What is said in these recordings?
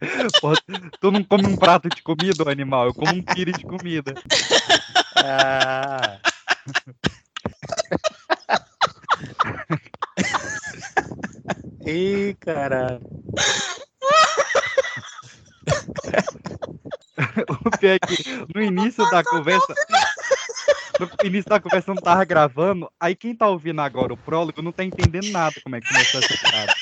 Pô, tu não come um prato de comida, ô animal. Eu como um pire de comida. Ah. Ih, caralho. O pior é que no início da conversa. No início da conversa não tava gravando. Aí quem tá ouvindo agora o prólogo não tá entendendo nada como é que começou essa piada.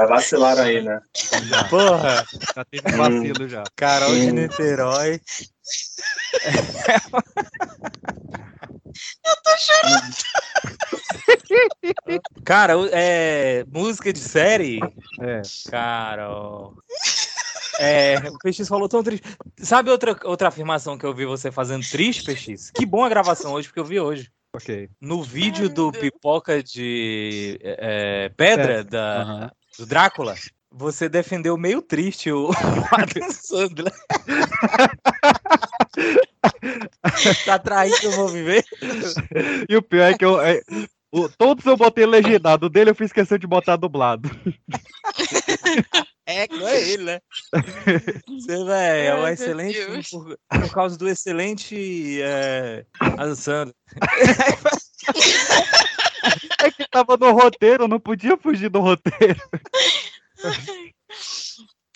Já vacilaram aí, né? Já, Porra, já teve um vacilo já. Carol de Hum. Niterói. Cara, o- é. Música de série? É. Carol. É, o PX falou tão triste. Sabe outra, outra afirmação que eu vi você fazendo triste, PX? Que bom a gravação hoje, porque eu vi hoje. Ok. No vídeo do Pipoca de é, Pedra, da, Aham. Do Drácula, você defendeu meio triste o Adam Sandler. tá traindo o movimento? E o pior é que eu. é, o- todos eu botei legendado. O dele eu fiz questão de botar dublado. É, que não é ele, né? Você, velho, é um excelente filme por, por causa do excelente é. É que tava no roteiro, não podia fugir do roteiro.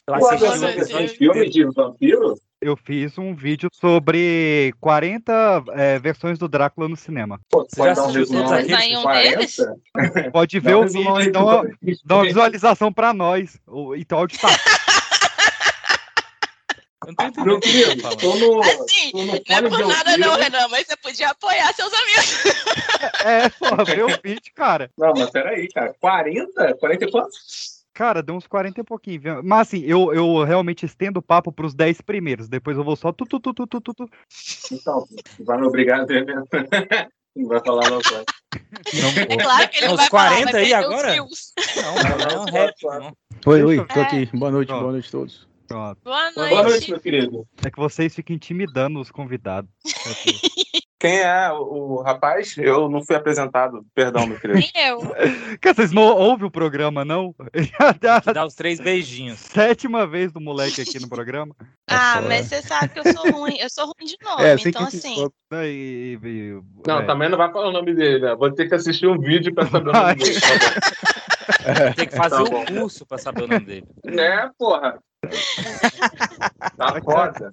Pô, fez episódio filme de vampiro? Eu fiz um vídeo sobre 40 é, versões do Drácula no cinema. Pô, Você pode já dar um assistiu todos um 40? deles? Pode ver o vídeo e dá uma, 40. dá uma visualização pra nós. O- Então, áudio tá. Eu não tô entendendo Meu o que você querido, tá tô no, Assim, tô no não é por nada não. Renan, mas você podia apoiar seus amigos. É, porra, vê o vídeo, cara. Não, mas peraí, cara. 40? 40 e quantos? Cara, deu uns 40 e pouquinho. viu? Mas assim, eu, eu realmente estendo o papo pros 10 primeiros. Depois eu vou só tu, tu, tu, tu, tu, tu. Então, vai me obrigar a ver mesmo. Não vai falar não. Não É claro que ele não vai falar, 40 vai aí os agora? views. Não, não é um não. Oi, oi, eu- tô aqui. Boa noite, boa noite a todos. Pronto. Boa noite. Boa noite, meu querido. É que vocês ficam intimidando os convidados. Quem é o, o rapaz? Eu não fui apresentado. Perdão, meu querido. Nem eu. Cara, vocês não ouvem o programa, não? Já dá dá os três beijinhos. sétima vez do moleque aqui no programa. Ah, fora. mas você sabe que eu sou ruim. Eu sou ruim de nome, É, sei então que assim. E, e- e- Não, é. também não vai falar o nome dele, né? Vou ter que assistir um vídeo pra saber o nome dele. tá Tem que fazer Tá bom. curso pra saber o nome dele. né, porra? Tá foda.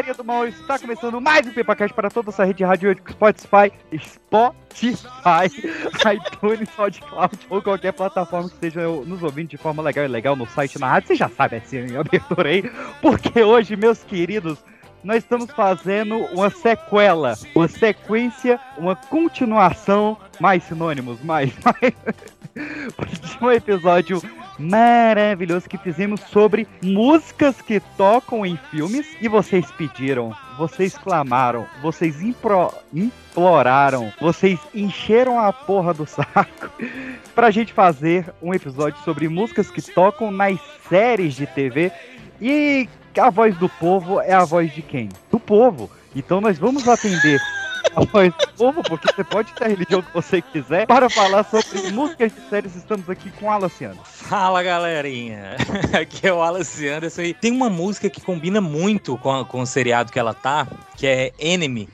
Galerinha do mal, está começando mais um PepaCast para toda essa rede rádio Spotify, Spotify, iTunes, SoundCloud ou qualquer plataforma que esteja nos ouvindo de forma legal e legal no site na rádio. Você já sabe assim, a abertura aí, porque hoje, meus queridos, nós estamos fazendo uma sequela, uma sequência, uma continuação, mais sinônimos, mais, mais de um episódio maravilhoso que fizemos sobre músicas que tocam em filmes e vocês pediram, vocês clamaram, vocês impro- imploraram, vocês encheram a porra do saco pra gente fazer um episódio sobre músicas que tocam nas séries de TV e a voz do povo é a voz de quem? Do povo. Então nós vamos atender a voz do povo, porque você pode ter a religião que você quiser, para falar sobre músicas de séries. Estamos aqui com a Luciana. Fala galerinha, aqui é o Alice Anderson e tem uma música que combina muito com, a- com o seriado que ela tá, que é Enemy,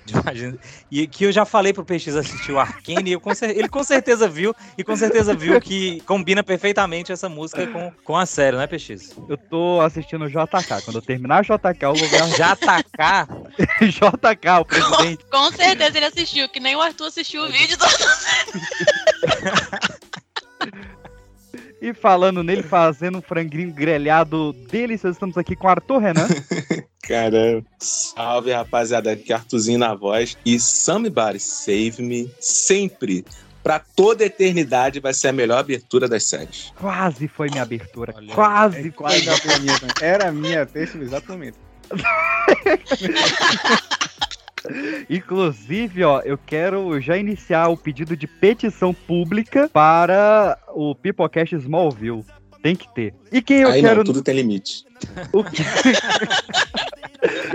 e que eu já falei pro PX assistir o Arcane, e eu com ele com certeza viu, e com certeza viu que combina perfeitamente essa música com, com a série, né PX? Eu tô assistindo o JK. Quando eu terminar JK, eu vou ver a Já atacar, JK, o presidente. Com certeza ele assistiu, que nem o Arthur assistiu o vídeo do. E falando nele, fazendo um franguinho grelhado delicioso. Estamos aqui com o Arthur Renan. Caramba. Salve, rapaziada. Aqui é Artuzinho na voz. E Somebody Save Me sempre, pra toda a eternidade, vai ser a melhor abertura das séries. Quase foi minha abertura. Olha, quase, É quase minha, né? Era a minha exato momento. Inclusive, ó, eu quero já iniciar o pedido de petição pública para o Pipocast Smallville. Tem que ter. E quem eu Aí quero não, tudo tem limite. o que-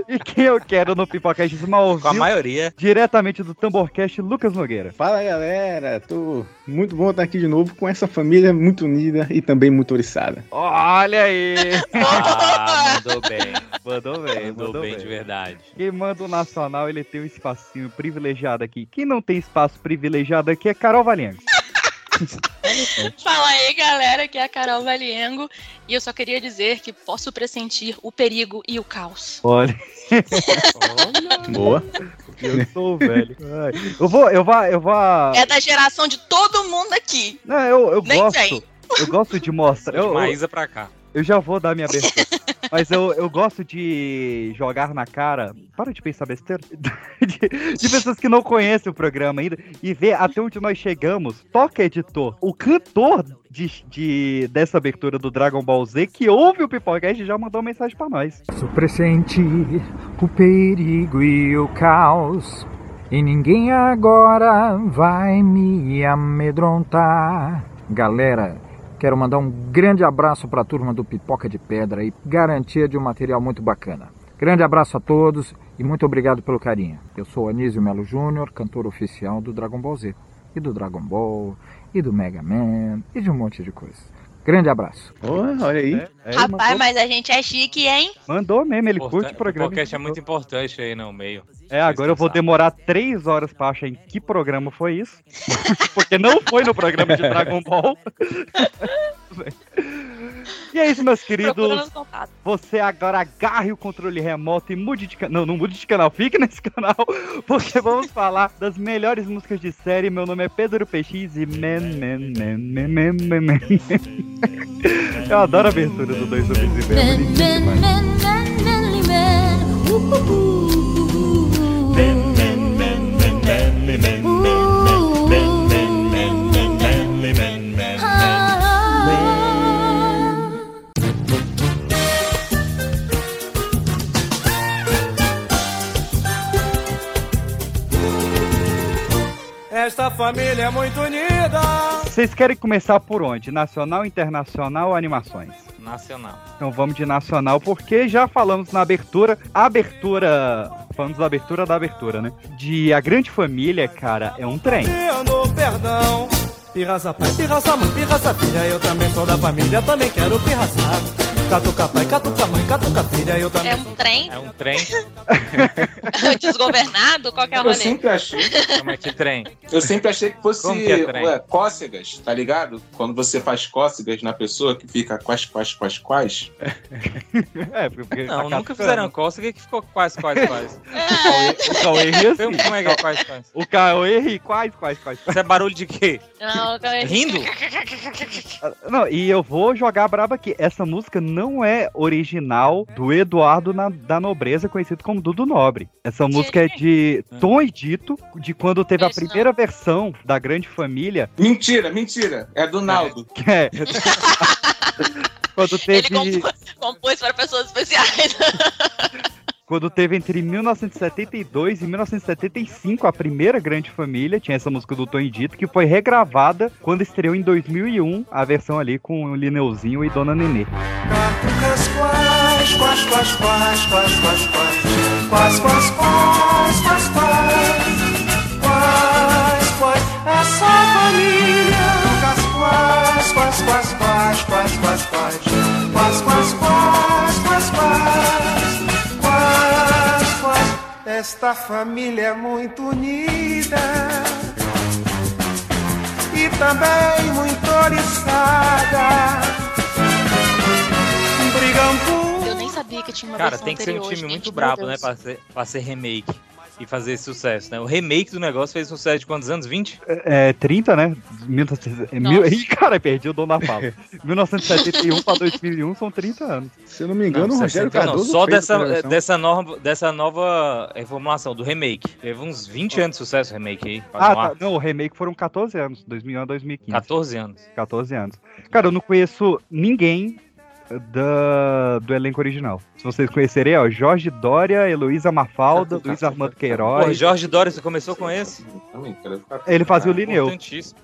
E quem eu quero no Pipocast Com a Smallville? maioria. Diretamente do Tamborcast, Lucas Nogueira. Fala galera, tô muito bom estar aqui de novo com essa família muito unida e também muito oriçada. Olha aí! Ah, mandou bem. Mandou bem, Mandou, mandou bem, bem. de verdade. Quem manda o Nacional, ele tem um espacinho privilegiado aqui. Quem não tem espaço privilegiado aqui é Carol Valengo. Fala aí, galera, aqui é a Carol Valiengo. E eu só queria dizer que posso pressentir o perigo e o caos. Olha, Boa. eu sou o velho. Ai, Eu vou, eu vou, eu vou. É da geração de todo mundo aqui. Não, eu, eu Nem gosto. tem. Eu gosto de mostrar. De Eu, Maísa pra cá. eu já vou dar minha abertura. Mas eu, eu gosto de jogar na cara. Para de pensar besteira. De, de pessoas que não conhecem o programa ainda e ver até onde nós chegamos. Toca, editor. O cantor de, de- dessa abertura do Dragon Ball Z que ouve o Pipocast já mandou uma mensagem pra nós. Pressentir o perigo e o caos. E ninguém agora vai me amedrontar. Galera, quero mandar um grande abraço para a turma do Pipoca de Pedra e garantia de um material muito bacana. Grande abraço a todos e muito obrigado pelo carinho. Eu sou Anísio Melo Júnior, cantor oficial do Dragon Ball Z. E do Dragon Ball, e do Mega Man, e de um monte de coisa. Grande abraço. Boa, olha aí. É, ele Rapaz, mandou, mas a gente é chique, hein? mandou mesmo, ele Importan- curte o programa. podcast é muito importante aí no meio. É, agora eu vou demorar três horas pra achar em que programa foi isso. Porque não foi no programa de Dragon Ball. e é isso, meus queridos. Você agora agarre o controle remoto e mude de canal. Não, não mude de canal, fique nesse canal. Porque vamos falar das melhores músicas de série. Meu nome é Pedro PX e man, man, man, man, man, man, man. Eu adoro a abertura do Dois Homens e Meio. é. Esta família é muito unida. Vocês querem começar por onde? Nacional, internacional ou animações? Nacional. Então vamos de nacional, porque já falamos na abertura. A abertura. Falamos da abertura da abertura, né? De A Grande Família, cara, é um trem. Perdão. Pirraça pai, pirraça mãe, pirraça filha. Eu também sou da família, também quero pirraçar. Catuca pai, catuca mãe, catuca filha. Eu também É um trem É um trem? desgovernado? Qual que é o Eu rolê? sempre achei, Como é que trem? eu sempre achei que fosse Como que é trem? ué, cócegas, tá ligado? Quando você faz cócegas na pessoa que fica quais, quais, quais, quais. É, porque Não, tá nunca cascando. fizeram cócega que ficou quase, quase, quase. O Cauê ri assim. Como é que é quase, quase? O Cauê ri quais, quais, quais. Isso é barulho de quê? Não, eu- Rindo? Não, e eu vou jogar braba aqui. Essa música não é original do Eduardo na- da Nobreza, conhecido como Dudu Nobre. Essa música é de Tom e Dito, de quando teve a não. primeira versão da Grande Família, Mentira, mentira. É do Naldo. que é... quando Ele teve... compôs, compôs para pessoas especiais. Quando teve entre 1972 e 1975 a primeira Grande Família, tinha essa música do Tom e Dito, que foi regravada quando estreou em 2001 a versão ali com o Lineuzinho e Dona Nenê. Esta família é muito unida. E também muito oriçada. Brigam por Eu nem sabia que tinha uma Cara, versão tem que ser um time gente, muito brabo, né? Pra ser, pra ser remake e fazer esse sucesso, né? O remake do negócio fez sucesso de quantos anos? 20? É, 30, né? 1900 é, mil... Nossa. Ih, cara, perdi o dono da fala. 1971 pra 2001 são 30 anos. Se eu não me engano, Não, o Rogério 60 não, Cardoso só fez dessa, dessa, nova, dessa nova reformulação, do remake. Teve uns 20 anos de sucesso o remake aí. Ah, tá. Não, o remake foram 14 anos, 2001 a 2015. 14 anos. 14 anos. Cara, eu não conheço ninguém da, do elenco original. Se vocês conhecerem, ó, Jorge Dória, Heloísa Mafalda, Luiz Armando Pô, Queiroz. Jorge Dória, você começou com esse? Também, quero ficar- Ele fazia o Lineu.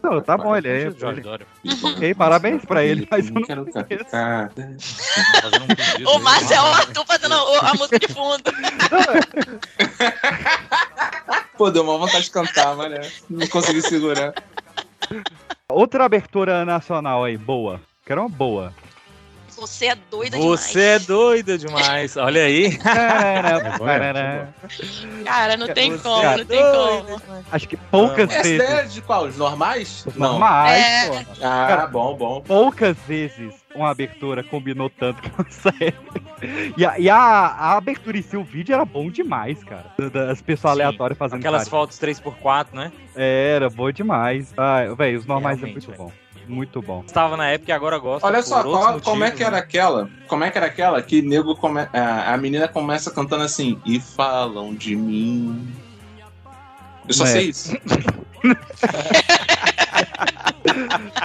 Não, tá bom, ele é. Jorge Dória. Ok, parabéns pra ele, mas eu não quero ficar. Um O aí. Márcio é o Arthur fazendo a música de fundo. Pô, deu uma vontade de cantar, mas né, não consegui segurar. Outra abertura nacional aí, boa. Que era uma boa. Você é doida Você é doida demais. Olha aí. Bom, é, demais. Cara, não tem Você como, é não tem como. Acho que poucas Essa vezes. é de qual? Os normais? Os Não. normais, É. pô. Ah, Cara, bom, bom. Poucas vezes uma abertura combinou tanto com a série. E, a, e a, a abertura em si, o vídeo era bom demais, cara. Das pessoas Sim, aleatórias fazendo Aquelas cara. fotos 3x4, né? Era bom demais. Ah, velho, os normais é Realmente, muito velho. bom. Muito bom. Estava na época e agora gosto. Olha só, qual- como é motivos, que era né? aquela? Como é que era aquela que nego come, a, a menina começa cantando assim e falam de mim. Eu só É. sei isso.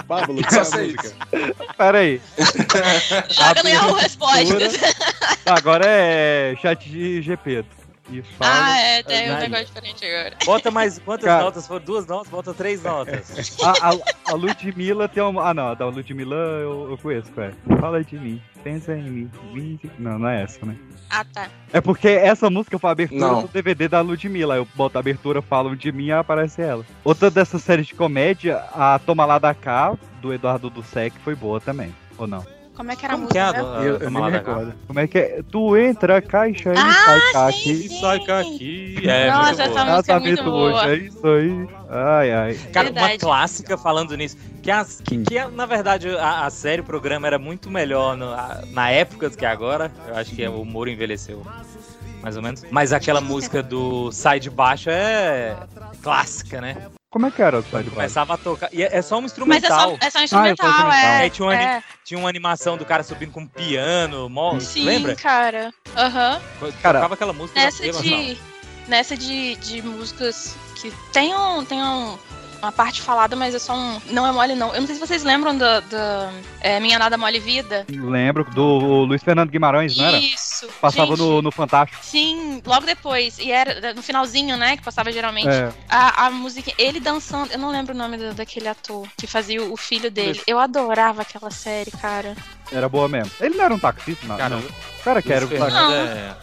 Pablo, Só qual é a sei música? isso. Pera aí. Joga no Yahoo Respostas. Agora é chat de GP. E fala. Ah, é, tem um negócio diferente agora. Bota mais quantas Cara. notas? Foram duas notas? Bota três notas. A, a, a Ludmilla tem uma. Ah, não, a da Ludmilla eu, eu conheço, cara. Fala de mim, pensa em mim. Não, não é essa, né? Ah, tá. É porque essa música foi a abertura Não. do DVD da Ludmilla. Eu boto a abertura, falam de mim e aparece ela. Outra dessas séries de comédia, a Toma Lá da Cá, do Eduardo Dussek, foi boa também. Ou não? Como é que era a é música? a a Eu, eu nem me recordo. Como é que é? Tu entra, caixa e Ah, sai cá sim, aqui. sim. Sai cá aqui. É, Nossa, muito essa boa. música é muito Casamento boa. hoje, é isso aí. Ai, ai. Cara, uma Verdade. clássica falando nisso. Que, as, que, que, na verdade, a, a série, o programa era muito melhor no- a- na época do que agora. Eu acho que o humor envelheceu mais ou menos. Mas aquela música do Sai de Baixo é clássica, né? Como é que era o site Começava a tocar. E é é só um Mas é instrumental. só, é só instrumental, instrumental. é. Aí tinha uma, é. tinha uma animação do cara subindo com um piano. Mó, Sim, lembra? cara. Aham. Cara, Tocava aquela música. Nessa de, nessa de, de músicas que tem, um, tem um, uma parte falada, mas é só um. Não é mole, não. Eu não sei se vocês lembram da, da é, Minha Nada Mole Vida. Lembro do Luiz Fernando Guimarães, não era? Isso. Passava Gente, no, no Fantástico. Sim, logo depois. E era no finalzinho, né? Que passava geralmente. É. A, a música, ele dançando. Eu não lembro o nome do- daquele ator que fazia o, o filho dele. Eu adorava aquela série, cara. Era boa mesmo. Ele não era um taxista, não. Cara, não. O cara que era o taxista. Fernando é-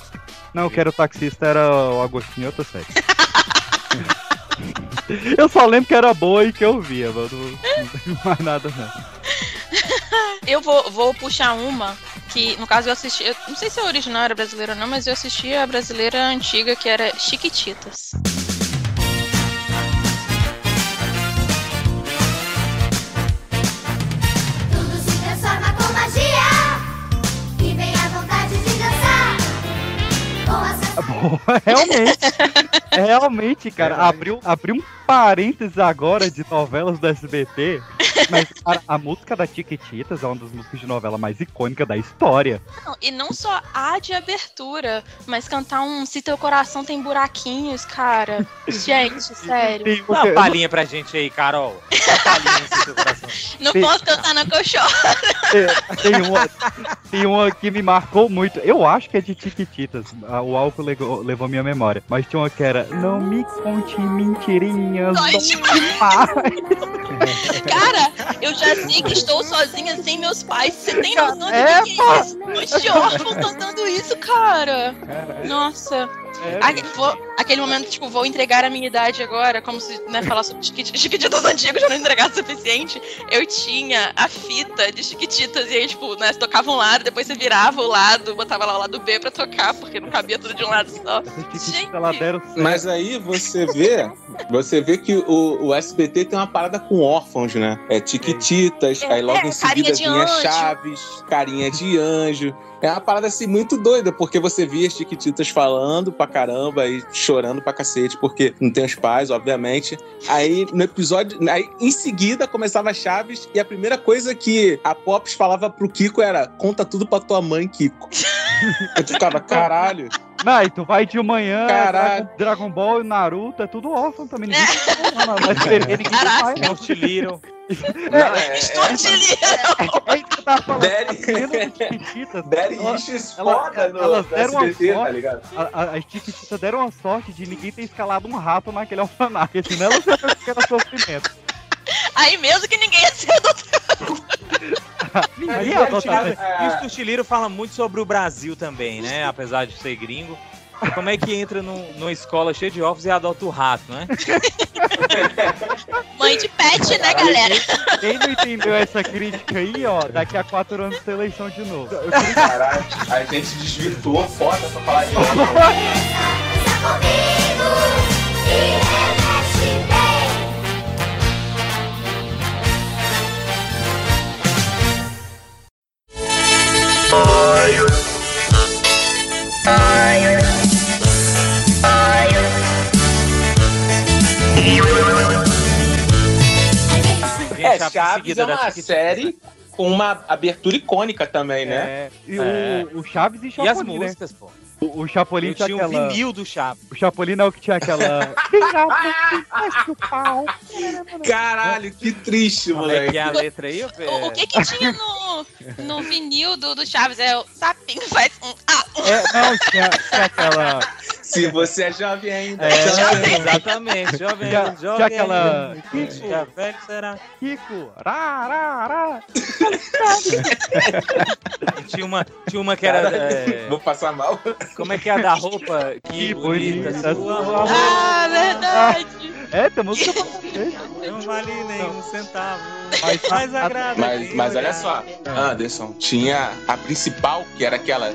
Não, o que era o taxista era o Agostinho, outra série. eu só lembro que era boa e que eu via, mano. Não mais nada, não. Eu vou, vou puxar uma que, no caso, eu assisti. Eu não sei se a original era brasileira ou não, mas eu assisti a brasileira antiga, que era Chiquititas. Realmente. realmente, cara. Abriu, abriu um parênteses agora de novelas do SBT. Mas, cara, a música da Tiquititas é uma das músicas de novela mais icônicas da história. Não, e não só a de abertura, mas cantar um Se Teu Coração Tem Buraquinhos, cara. Gente, sério. Tem Dá uma palhinha pra gente aí, Carol. Dá uma palhinha no seu coração. Não Sim. posso cantar na coxó. É, tem, uma, tem uma que me marcou muito. Eu acho que é de Tiquititas. O álcool levou, levou minha memória. Mas tinha uma que era Não me conte mentirinhas. Dói dói demais." demais. Cara, eu já sei que estou sozinha sem meus pais. Você tem noção de É, que, é isso? Os de órfão cantando isso, cara. Nossa. É, Aque- vou- aquele momento, tipo, vou entregar a minha idade agora, como se, né, falar sobre chiquiti- chiquititas antigos já não entregasse o suficiente. Eu tinha a fita de chiquititas e aí, tipo, né, você tocava um lado, depois você virava o lado, botava lá o lado B pra tocar, porque não cabia tudo de um lado só. Gente. ela deram certo. Mas aí você vê, você vê que o, o SBT tem uma parada com órfãos, né? É Tiquititas, É, aí logo em carinha seguida vinha anjo. Chaves, carinha de anjo. É uma parada assim muito doida, porque você via as Tiquititas falando pra caramba e chorando pra cacete, porque não tem os pais, obviamente. Aí no episódio, aí em seguida começava Chaves e a primeira coisa que a Pops falava pro Kiko era: conta tudo pra tua mãe, Kiko. Eu ficava, caralho. Não, e tu vai de manhã, Caralho. Dragon, Ball e Naruto, é tudo órfão também. Ninguém, não, não, mas ninguém Caraca. Tem não. Little. Não, é, Little. É que eu tava falando. Daddy- Ela- issues foda no, elas deram uma SBT, sorte. tá ligado? A- a- As Chiquititas deram a sorte de ninguém ter escalado um rato naquele alfanaque, senão elas iam era sofrimento. Aí mesmo que ninguém ia ser adotado. Ninguém Mas ia o adotar. Stuart- E o Stuart Little fala muito sobre o Brasil também, né? Apesar de ser gringo. Como é que entra num- numa escola cheia de ovos e adota o rato, né? Mãe de pet, né, galera? Quem não entendeu essa crítica aí, ó, daqui a quatro anos tem eleição de novo. Caralho, a gente desvirtuou foda pra falar de É, Chaves é uma série com uma abertura icônica também, né? É, e É. O, o Chaves e E as Chapolin, né? músicas, pô. O, o Chapolin Eu tinha tinha um aquela... vinil do Chaves. O Chapolin é o que tinha aquela... Caralho, que triste, é que moleque. é a letra aí? O, o que que tinha no, no vinil do, do Chaves? É o sapinho faz um ah, um. É, não, tinha, tinha aquela... Se você é jovem ainda. É, jovem. exatamente, jovem, Tinha- jovem. tinha aquela- Já velho será. Kiko, rá, rá, rá. Tinha uma, tinha uma que era. é, Vou passar mal. como é que é a da roupa? Que, Que bonita, bonita sua sua roupa. Ah, verdade. É, tem música pra. Não vale nem um centavo. Mas- Mas agrada. Mas, mas olha só, Anderson, tinha a principal, que era aquela.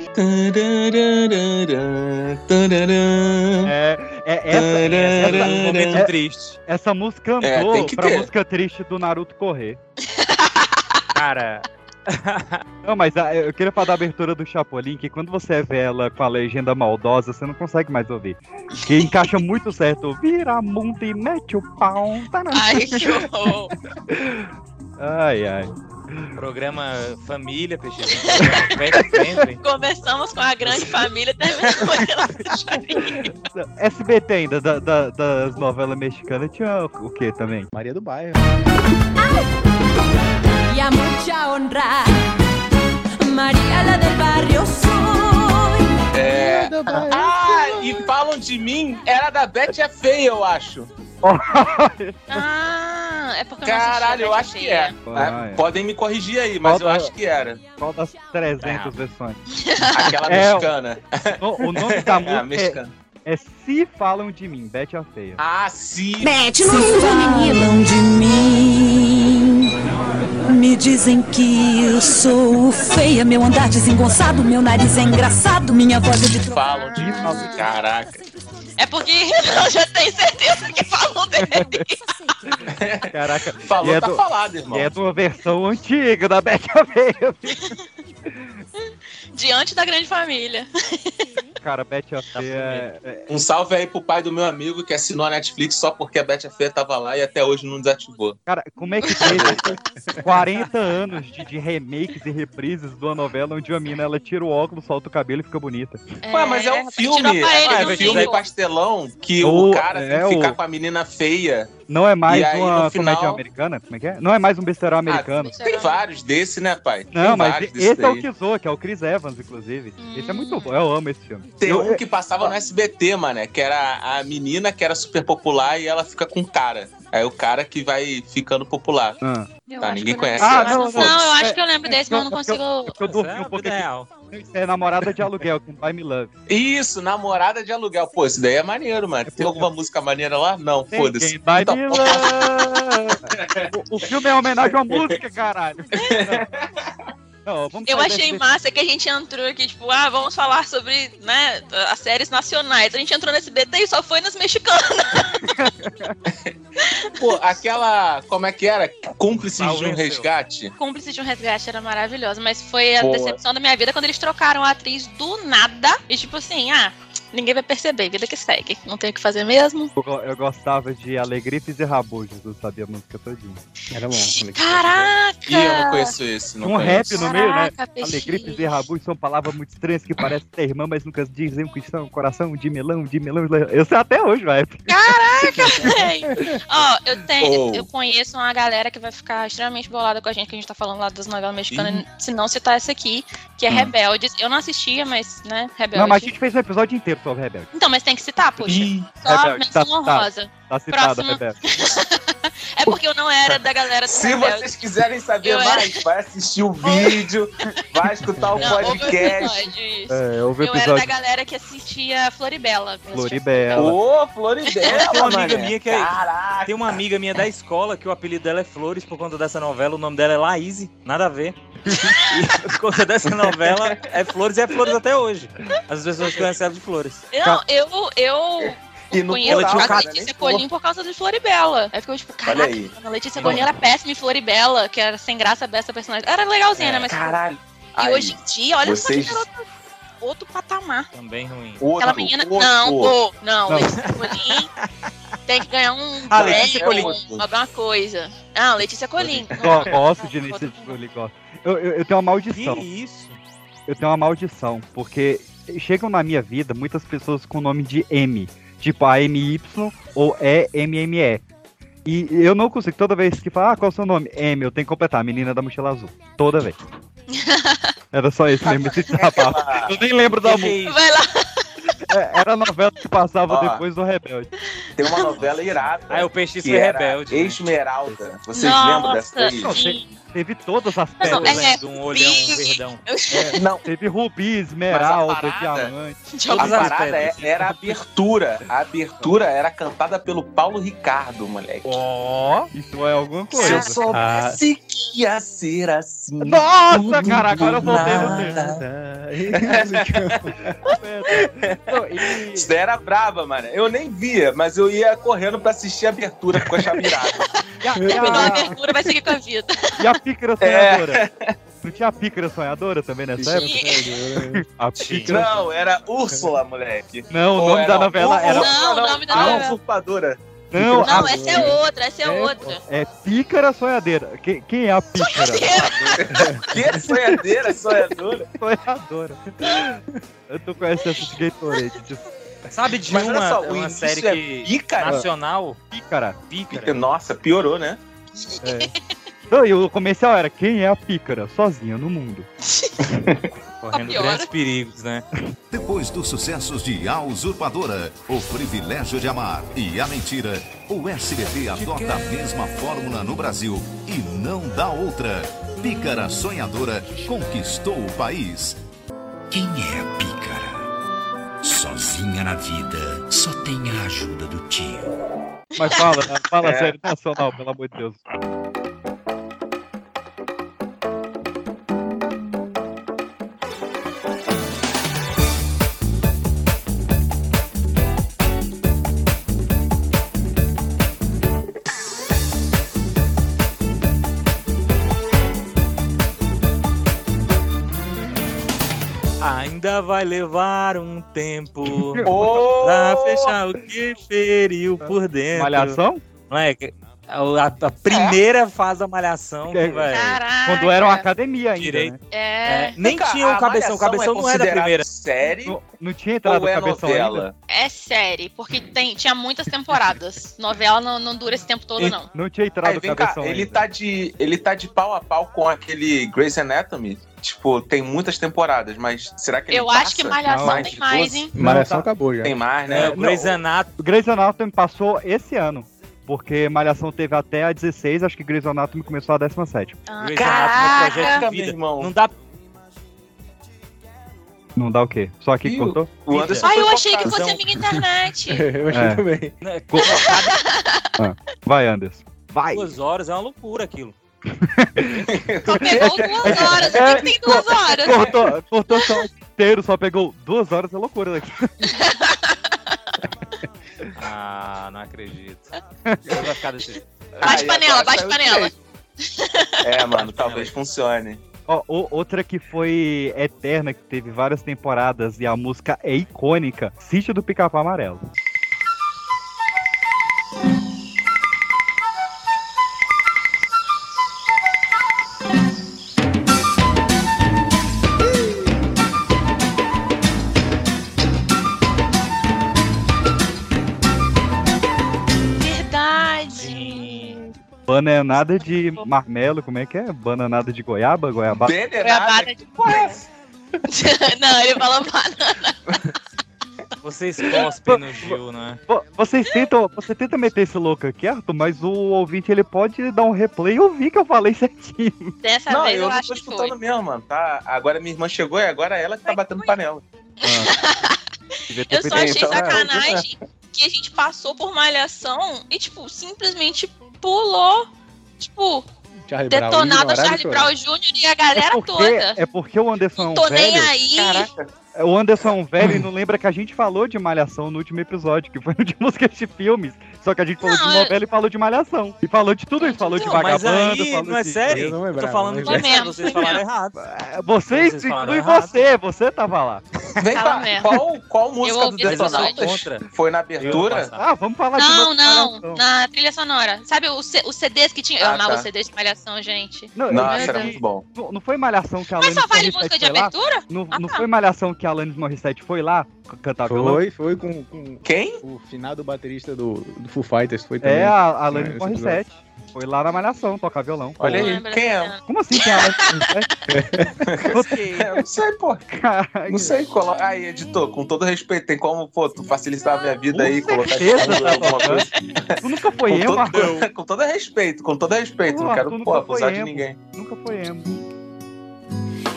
É, é essa, Essa essa, é um momento é- triste. essa música andou É, tem que pra ter. música triste do Naruto correr. Cara, Não, mas ah, eu queria falar da abertura do Chapolin, que quando você vê ela com a legenda maldosa, você não consegue mais ouvir. Que encaixa muito certo. Vira mundo e mete o pau. Ai, que horror. Ai, ai. Programa Família, sempre. Começamos com a grande família, terminamos com aquela chavinha. SBT ainda, da- da- das novelas mexicanas, tinha o que também? Maria do Bairro. y a mucha honra. María la del barrio soy. É. Ah, e falam de mim, era da Betty é feia, eu acho. Ah, é porque eu não Caralho, eu acho que é. Ah, é. Podem me corrigir aí, mas eu Qual- acho que era. Qual das 300 versões? Aquela É, mexicana. O, o nome da É, música é, é Se Falam de Mim, Bete a Feia. Ah, sim. Se falam de mim, me dizem que eu sou feia, meu andar desengonçado, meu nariz é engraçado, minha voz é de Falam de mim. Caraca. É porque eu já tenho certeza que falam dele. Caraca. Falou, e é tá do- falado, irmão. E é de uma versão antiga da Bete a Feia. Diante da grande família. Cara, Bete a Feia é, é- Um salve aí pro pai do meu amigo que assinou a Netflix só porque a Betty a Feia tava lá e até hoje não desativou. Cara, como é que teve 40 anos de, de remakes e reprises de uma novela onde a mina ela tira o óculos, solta o cabelo e fica bonita? Ué, mas é um filme, ele é um filme vídeo. pastelão que O- o cara é, tem que ficar o- com a menina feia. Não é mais aí, uma final- comédia americana? Como é que é? Não é mais um besterol americano. Ah, tem vários desse, né, pai? Não, tem mas vários esse é o que zoa, que é o Chris Evans, inclusive. Esse é muito bom, eu amo esse filme. Tem Eu- um que passava no SBT, mano, que era a menina que era super popular e ela fica com o cara. Aí o cara que vai ficando popular. Ah. Eu Tá, ninguém eu conhece Ah, não, Não, foda-se. eu acho É, que eu lembro desse, mas eu não consigo. Eu dormi Essa é um a pouco aqui. real. É namorada de aluguel, com By Me Love. Isso, namorada de aluguel. Pô, isso daí é maneiro, mano. Tem alguma música maneira lá? Não, foda-se. By Então, Me Love. o, o filme é homenagem à música, caralho. Não, Eu achei desse- massa que a gente entrou aqui, tipo, ah, vamos falar sobre, né, as séries nacionais. A gente entrou nesse BT e só foi nas mexicanas. Pô, aquela. Como é que era? Cúmplices Mal de um venceu. resgate. Cúmplice de um Resgate era maravilhosa, mas foi a Boa. decepção da minha vida quando eles trocaram a atriz do nada. E tipo assim, ah, ninguém vai perceber, vida que segue. Não tem o que fazer mesmo. Eu, eu gostava de Alegrifes e Rabujos, eu sabia a música todinha. Era bom. Caraca! Ih, eu não conheço esse. Não um rap conheço. no meio, né? Alegrifes e Rabujos são palavras muito estranhas que parecem ter irmã, mas nunca dizem o que são. Coração de melão, de melão. Eu sei até hoje, vai. Caraca! véi. Ó, eu tenho, Oh. eu conheço uma galera que vai ficar extremamente bolada com a gente, que a gente tá falando lá das novelas mexicanas, se não citar essa aqui, que é Hum. Rebeldes. Eu não assistia, mas, né, Rebeldes. Não, mas a gente fez um episódio inteiro sobre Rebelde. Então, mas tem que citar, poxa. Só Rebelde, menção tá citado. honrosa. Tá citado, Próximo. Rebelde. É porque eu não era da galera do Se Rebeldes. vocês quiserem saber Eu era- mais, vai assistir o vídeo, vai escutar o Não, houve podcast. episódio, isso. É, houve Eu era da episódio galera que assistia Floribela. Floribela. Ô, Floribela, Tem uma amiga minha que é. Caraca. Tem uma amiga minha da escola que o apelido dela é Flores por conta dessa novela. O nome dela é Laís, nada a ver. E por conta dessa novela é Flores e é Flores até hoje. As pessoas conhecem ela de Flores. Não, eu, eu E no conheço a cara, Letícia nem Colim por causa de Floribela. Aí ficou tipo, caraca, aí. a Letícia Colim era péssima em Floribela, que era sem graça dessa personagem. Era legalzinha, né? Mas Caralho. E Aí, hoje em dia, olha vocês- só que garota, outro patamar. Também ruim. outro, Aquela menina. outro. Não, pô, não, Não. Letícia Colim tem que ganhar um Ah, prêmio, Letícia Colim. alguma coisa. Não, Letícia Colim. Go- Gosto de Letícia Colim, gosto. Eu, eu, eu tenho uma Que maldição. isso? Eu tenho uma maldição, porque chegam na minha vida muitas pessoas com o nome de M. Tipo AMY ou EMME. E eu não consigo, toda vez que fala, ah, qual é o seu nome? M, eu tenho que completar, menina da mochila azul. Toda vez. Era só esse mesmo, esse rapaz. Eu nem lembro da Que música. isso? Vai lá. É, Era a novela que passava Ó. depois do Rebelde. Tem uma novela irada. Ah, o que foi rebelde. né? Esmeralda. Vocês Nossa, lembram dessa sim. Teve todas as Não, pérolas. é- de um olhão Bi- verdão. Não, Teve rubi, esmeralda, parada- diamante. a parada é- pedras. era a abertura. A abertura era cantada pelo Paulo Ricardo, moleque. Ó, isso é alguma Se eu coisa. soubesse que ia ser assim. Nossa, cara, agora eu voltei no. Não, e- Isso daí era brava, mano. Eu nem via, mas eu ia correndo pra assistir a abertura com a chave virada. E a, e Terminou a a- abertura, vai seguir com a vida. e a pícara sonhadora? Não tinha a pícara sonhadora também nessa época? A pícara... Não, era Úrsula, moleque. Não, o nome era da novela era... Não, o nome da a novela. usurpadora. Não, Não, a- essa é outra, essa é outra. É pícara sonhadeira. Quem, quem é a pícara? Que sonhadeira, sonhadora. Sonhadora. Eu tô conhecendo esse Gatorade. de Sabe de Mas uma, só, uma série é que. pícara. Nacional? Pícara. Pícara. Nossa, piorou, né? É. Não, e o comercial era quem é a pícara? Sozinha no mundo. Correndo grandes perigos, né? Depois dos sucessos de A Usurpadora, O Privilégio de Amar e A Mentira, o SBT adota a mesma fórmula no Brasil e não dá outra. Pícara Sonhadora conquistou o país. Quem é a pícara? Sozinha na vida, só tem a ajuda do tio. Mas fala, fala É. sério, nacional, pelo amor de Deus. Ainda vai levar um tempo Ô! pra fechar o que feriu por dentro. Malhação? Moleque, a, a- a primeira fase da malhação, Que- velho. Quando era uma academia ainda, Direito. né? É, É, nem Cara, tinha o cabeção, o Malhação cabeção é não era a considerado primeira. série Não, não tinha entrado ou é cabeção ainda? novela? é série, porque tem, tinha muitas temporadas. Novela não, não dura esse tempo todo, não. Não tinha entrado Aí, vem cá, cabeção ele ainda. tá, de, ele tá de pau a pau com aquele Grey's Anatomy. Tipo, tem muitas temporadas, mas será que ele Eu passa? acho que Malhação mais tem mais, 12? hein? Malhação tá. acabou já. Tem mais, É, né? o Grey's Anatomy. O Grey's Anatomy passou esse ano. Porque Malhação teve até a 16, acho que Grey's Anatomy começou a 17. Ah, Grey's Anatomy é projeto de vida. meu irmão. Não dá Não dá o quê? Só aqui que Ih, cortou? O Anderson foi eu achei que focado. fosse a minha internet. Eu achei É. também. né, Vai, Anderson. Vai! duas horas, é uma loucura aquilo. Só pegou duas horas. O que, que tem duas horas? Cortou, cortou só inteiro, só pegou duas horas, é loucura daqui. Ah, não acredito. Vai ficar desse jeito. Bate Aí, panela, bate panela. É, mano, talvez funcione. Ó, o- outra que foi eterna, que teve várias temporadas e a música é icônica, Sítio do Pica-Pau Amarelo. Bananada de marmelo, como é que é? Bananada de goiaba, goiabada. Goiabada de Não, ele falou banana. Vocês cospem no Gil, né? Vo- Vocês tentam, você tenta meter esse louco aqui, Arthur, mas o ouvinte ele pode dar um replay e ouvir que eu falei certinho. Dessa Não, vez eu eu, não tô foi. escutando mesmo, mano. Tá, agora minha irmã chegou e agora é ela que tá batendo panela. Eu só achei Então, é, sacanagem que a gente passou por malhação e, tipo, simplesmente pulou. Tipo, Charlie Brown, detonado a ignorado Charlie Brown Jr. e a galera é porque, toda. É porque o Anderson é um Tô nem velho. aí. O Anderson é um velho e não lembra que a gente falou de Malhação no último episódio, que foi no de músicas de filmes. Só que a gente falou Não, de eu- novela e falou de Malhação. E falou de tudo isso, falou de Não, mas vagabundo, aí, falou não é de... sério? Eu não Tô lembrava, falando não de sério, vocês falaram errado. É, Vocês, Vocês inclui errado. você, você tava lá. Vem cá, qual, qual música do Detonautas episódio. Contra. foi na Eu abertura? Ah, vamos falar de Não, novo de não, Malhação. na trilha sonora. Sabe os CDs que tinha? Eu Ah, amava tá. os CDs de malhação, gente. Não, eu Nossa, era muito bom. Não, não foi Malhação que a Mas só vale música de abertura? Não, Ah, não tá. foi Malhação que a Alanis Morissette foi lá cantar violão? Foi, foi com, com Quem? o finado baterista do, do Foo Fighters. Foi também. É, a Alanis Esse Morissette. Foi lá na Malhação tocar violão. Olha Não aí, quem é? Como assim tem a Alanis Morissette? É, eu não sei, pô. Caralho. Não sei. Colo... Aí, editor, com todo respeito, tem como, pô, tu facilitar a minha vida aí, Com colocar certeza, fundo, tá alguma coisa. Tu nunca foi Com emo, todo, com todo respeito, com todo respeito. Não Porra, quero, pô, foi abusar de ninguém. Nunca foi emo.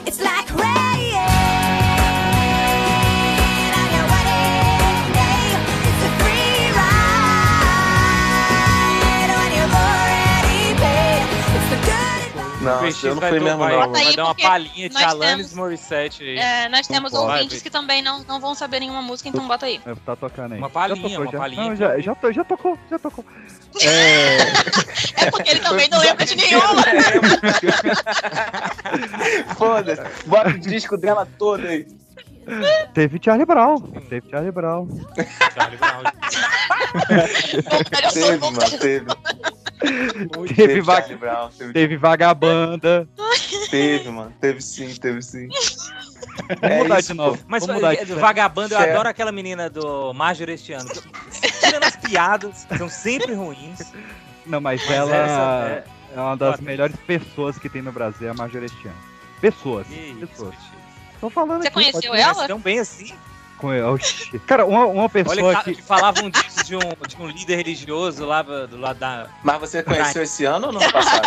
It's like rain Não, eu não vai to- mesmo, vai, não. Aí, vai dar uma palhinha de Alanis temos- Morissette aí. É, nós temos Vai, ouvintes que também não, não vão saber nenhuma música, então bota aí. É, Tá tocando aí. Uma palhinha, tocou, uma já. palhinha. Não, já, já, já tocou, já tocou. É, É porque ele também não lembra de nenhuma. Foda-se. Bota o disco dela todo aí. teve Charlie Brown. Teve Charlie Brown. Charlie Brown. Teve, mano, teve. Teve, Teve va- Brown, teve, teve Vagabanda. teve, mano. Teve sim, teve sim. Vamos É mudar isso, de novo. Mas Vamos mudar é, de vagabando, eu Certo. adoro aquela menina do Major este ano. Tirando as piadas, são sempre ruins. Não, mas, Mas ela essa é... uma das Bota. melhores pessoas que tem no Brasil, é a Majorestiana. Pessoas. Que isso, pessoas. Tô falando Você aqui, conheceu ela? Tão bem assim. Com Oxi. Cara, uma, uma pessoa Olha que, que. falavam disso de um, de um líder religioso lá do lado da. Mas você conheceu esse ano ou no ano passado?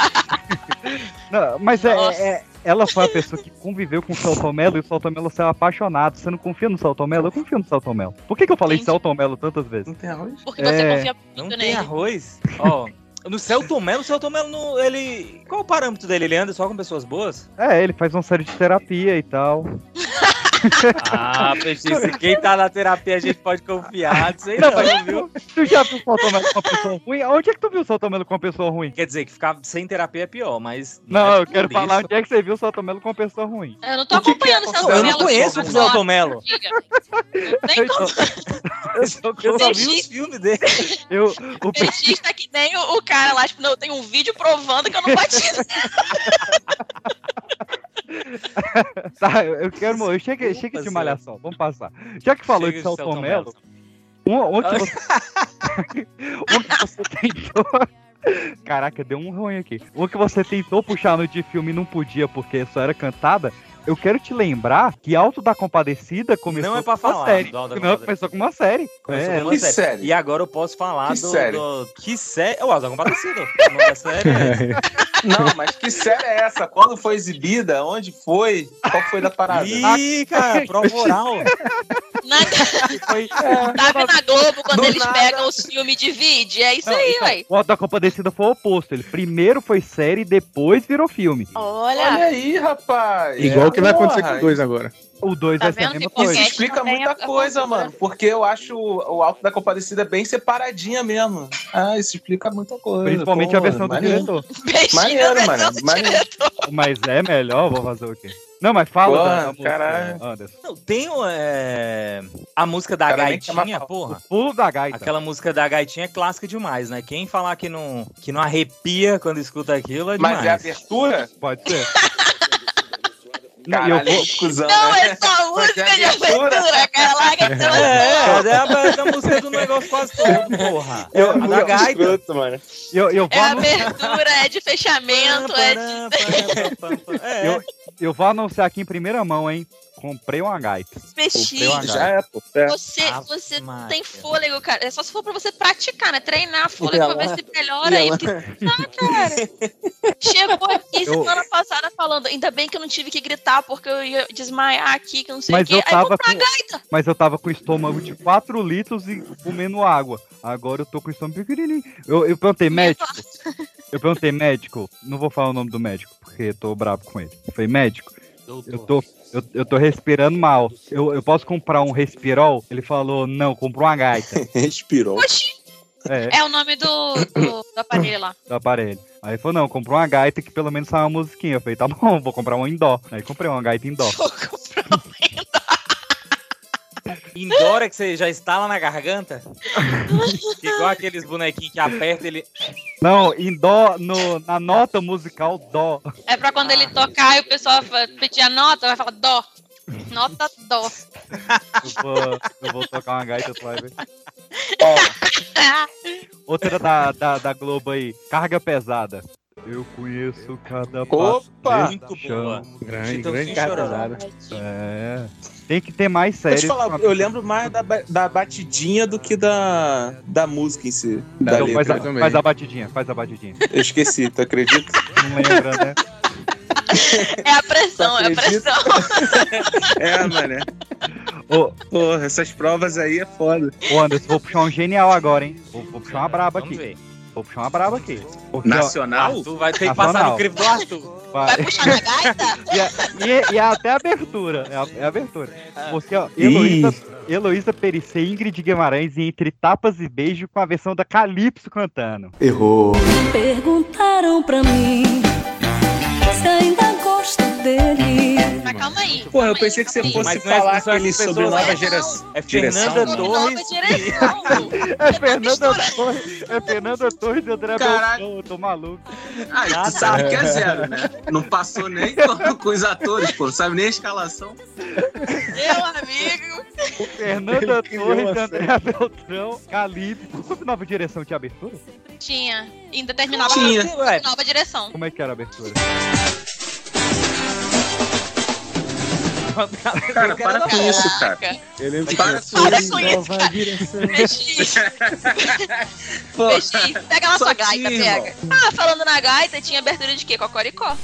Não, mas é, Nossa. é- ela foi a pessoa que conviveu com o Celton Mello e o Celton Mello saiu apaixonado. Você não confia no Celton Mello? Eu confio no Celton Mello. Por que, que eu falei Entendi. Celton Mello tantas vezes? Não tem arroz? Porque você É, confia Não muito tem nele. arroz. Ó, no Celton Mello, o Celton Mello, não- ele. Qual o parâmetro dele? Ele anda só com pessoas boas? É, ele faz uma série de terapia e tal. Ah, Peixe, quem tá na terapia a gente pode confiar. Não sei Não, não, mas- viu? Tu já viu o Mello com uma pessoa ruim? Onde é que tu viu o Mello com uma pessoa ruim? Quer dizer, que ficar sem terapia é pior, mas. Não, é eu quero isso. falar onde é que você viu o Mello com uma pessoa ruim. Eu não tô O que é acompanhando o Celton Eu não conheço o Mello. Nem como Eu só vi Peixe. os filmes dele. Eu, o pe- PX tá que nem o, o cara lá, tipo, não, eu tenho um vídeo provando que eu não bati. tá, eu quero. Eu chega, Vamos chega de malhação, vamos passar. Já que falou Chega de Celton Mello, um, um que você. um que você tentou. Caraca, deu um ruim aqui. Um que você tentou puxar no de filme e não podia porque só era cantada. Eu quero te lembrar que Alto da Compadecida começou Não é pra com uma falar série. do Alto da Não, Compadecida. começou com uma série. Começou É, com uma que série. série? E agora eu posso falar Que do, série? do- Que série? O Alto da Compadecida. O nome da série é. Não, mas que série é essa? Quando foi exibida? Onde foi? Qual foi da parada? Ih, cara, prova oral. Nada, foi. vendo na Globo quando Do eles nada. pegam os filmes de vídeo? É isso Não, aí, então, ué. o Alto da Compadecida foi o oposto. Ele primeiro foi série, depois virou filme. Olha Olha, aí, rapaz. Igual o que vai acontecer com Porra, o 2 agora. O 2 Tá vai ser a vendo? mesma Isso coisa. Podcast explica muita coisa, mano. Porque eu acho o o Alto da Compadecida bem separadinha mesmo. Ah, isso explica muita coisa. Principalmente pô, a versão do maneiro. diretor. beijinho Maneiro, mano, do maneiro. diretor. Mas é melhor, vou fazer o quê? Não, mas fala Porra, da, da música. Anderson. Não, tem é, a música da chama Gaitinha, porra. Pulo da gaita. Aquela música da Gaitinha é clássica demais, né? Quem falar que não, que não arrepia quando escuta aquilo é demais. Mas é abertura? Pode ser. Não, eu vou... Cusão, Não, né? é só música de abertura. abertura, cara. Larga de ser É, é, é a, música do negócio quase todo, porra. É Eu- a da gaita. Escroto, mano. Eu, eu vou É anunciar- abertura, é de fechamento, é de. É, Eu, eu vou anunciar aqui em primeira mão, hein? Comprei uma gaita. Uma Peixinho. gaita. é, pô. É. Você, Ave você não tem fôlego, cara. É só se for pra você praticar, né? Treinar fôlego E pra ver ela- se melhora aí. ela- Porque, ah, cara. Chegou aqui Eu- semana passada falando, ainda bem que eu não tive que gritar porque eu ia desmaiar aqui, que eu não sei Mas o quê. eu Aí tava comprei com- uma gaita. Mas eu tava com o estômago de 4 litros e comendo água. Agora eu tô com o estômago pequenininho. Eu, eu perguntei, médico. Eu perguntei, médico. Não vou falar o nome do médico, porque eu tô bravo com ele. Eu falei, eu tô, eu, eu tô respirando mal. Eu, eu posso comprar um respirol? Ele falou, não, comprou uma gaita. Respirou. Oxi, É, é o nome do, do, do aparelho lá. do aparelho. Aí ele falou, não, comprou uma gaita que pelo menos sai uma musiquinha. Eu falei, tá bom, vou comprar uma em dó. Aí comprei uma gaita em dó. Vou comprar uma Indoor é que você já instala na garganta? Igual aqueles bonequinhos que aperta ele. Não, em dó, no, na nota musical, dó. É pra quando ele tocar e o pessoal pedir a nota, vai falar dó. Nota dó. Eu vou, eu vou tocar uma gaita, tu vai ver. Outra da, da, da Globo aí, carga pesada. Eu conheço cada passo Opa! Muito chão. boa. Grande, Chitãozinho grande pesada. É. Tem que ter mais séries. falar, com a- eu lembro mais da, da batidinha do que da, da música em si. Da Então, faz, a, faz a batidinha, faz a batidinha. Eu esqueci, tu acredita? Não lembra, né? É a pressão, é a pressão. É, mané. Ô, Porra, essas provas aí é foda. ô Anderson, vou puxar um genial agora, hein? Vou, vou puxar uma braba Vamos aqui. ver. Vou puxar uma braba aqui. Porque, ó, Nacional? Arthur vai ter que passar no crivo do Arthur. vai- Vai puxar na gaita? e, é- e, e é até a abertura. É a, é a abertura. Porque, ó, Heloísa, Heloísa Perissé e Ingrid Guimarães Entre Tapas e Beijo com a versão da Calypso cantando. Errou. Perguntaram pra mim se ainda gosto dele. Mas calma aí. Porra, eu pensei que você fosse Mas é- falar aquele sobre nova geração. É Direção, Fernanda? Torres. É Fernanda Torres, é Fernanda Torres e André Caraca. Beltrão, eu tô maluco. Ah, tu sabe que é zero, né? Não passou nem com, os atores, pô. Não sabe nem a escalação. Meu amigo. Fernanda Ele criou Torres e André Beltrão, Calypso. Sobre nova direção tinha abertura? Tinha. Ainda terminava Tinha. nova direção. Como é que era a abertura? Cara, para com isso, cara. Eu Para com isso, nova cara. direção. Pô. Pega lá Só sua gaita, pega. Ah, falando na gaita, tinha abertura de quê? Cocoricó.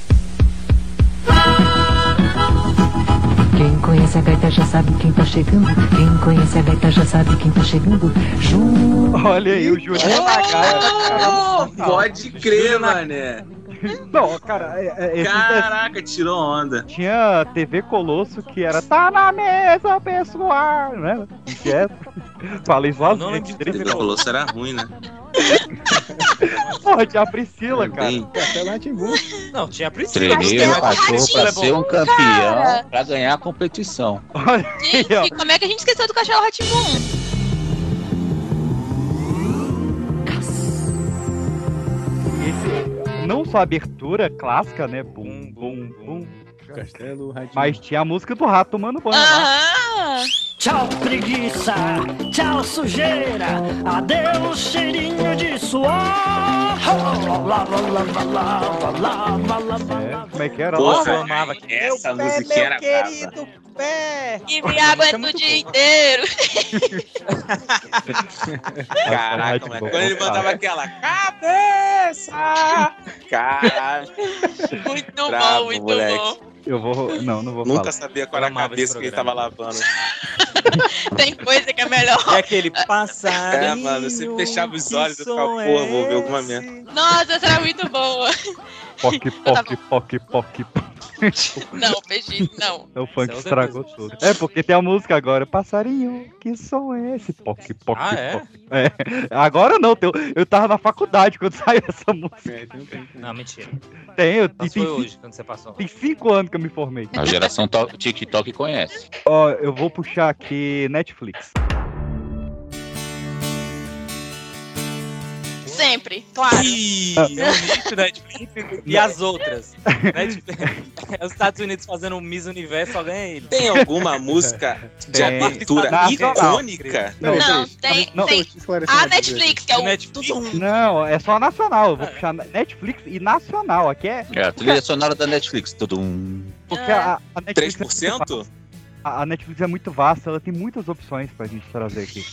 Quem conhece a gaita já sabe quem tá chegando. Quem conhece a gaita já sabe quem tá chegando. Ju. Olha aí, o Magaia. Oh, pode crer, mané. Não, cara, é, é, esses Caraca, tirou onda. Tinha TV Colosso que era Tá na mesa, pessoal, né? Que é? Falei Não, não sozinho. de TV falou, será ruim, né? Porra, tinha a Priscila, cara. Não, tinha Priscila. Treineiro passou Priscila pra é bom. ser um Cara. campeão pra ganhar a competição. Gente, como é que a gente esqueceu do Castelo Ratimbum? Não só a abertura clássica, né? Bum, bum, bum. Castelo. Mas tinha a música do rato, mano, banho lá. Ah, Tchau, preguiça. Tchau, sujeira. Adeus, cheirinho de suor. É, como é que era? Porra, eu amava aqui. essa musiquinha era brava. pé. que me aguenta o dia inteiro. Caraca, mas quando ele mandava aquela cabeça! Caralho, Muito Bravo, bom, muito moleque. bom. Eu vou. Não, não vou nunca falar. sabia qual era a cabeça que ele tava lavando. Tem coisa que é melhor. É aquele passarinho. É, mano, você fechava os olhos e ficava, porra, vou ver é alguma esse? merda. Nossa, essa era muito boa. Poc, poc, poc, poc. Não, peixe, não. O funk Isso é estragou tudo. É, porque tem a música agora. Passarinho, que som é esse? Poc, poc, Ah, é? poc. É. Agora não, eu, eu tava na faculdade quando saiu essa música. É, tem um tempo. Não, mentira. Tem, eu, tem, foi tem, hoje quando você passou. tem cinco anos que eu me formei. A geração to- TikTok conhece. Ó, eu vou puxar aqui Netflix. Sempre, claro. É o nicho Netflix e as outras. Netflix- Os Estados Unidos fazendo um Miss Universo, só ganha ele. Tem alguma música de Tem. abertura icônica? Não, Não, tem, não. tem a Netflix, que é o Não, é só nacional. Eu vou puxar Netflix e nacional. Aqui é. É, a trilha sonora da Netflix. Tudum. Porque a, a Netflix. é muito 3%? vasta. A, a Netflix é muito vasta, ela tem muitas opções pra gente trazer aqui.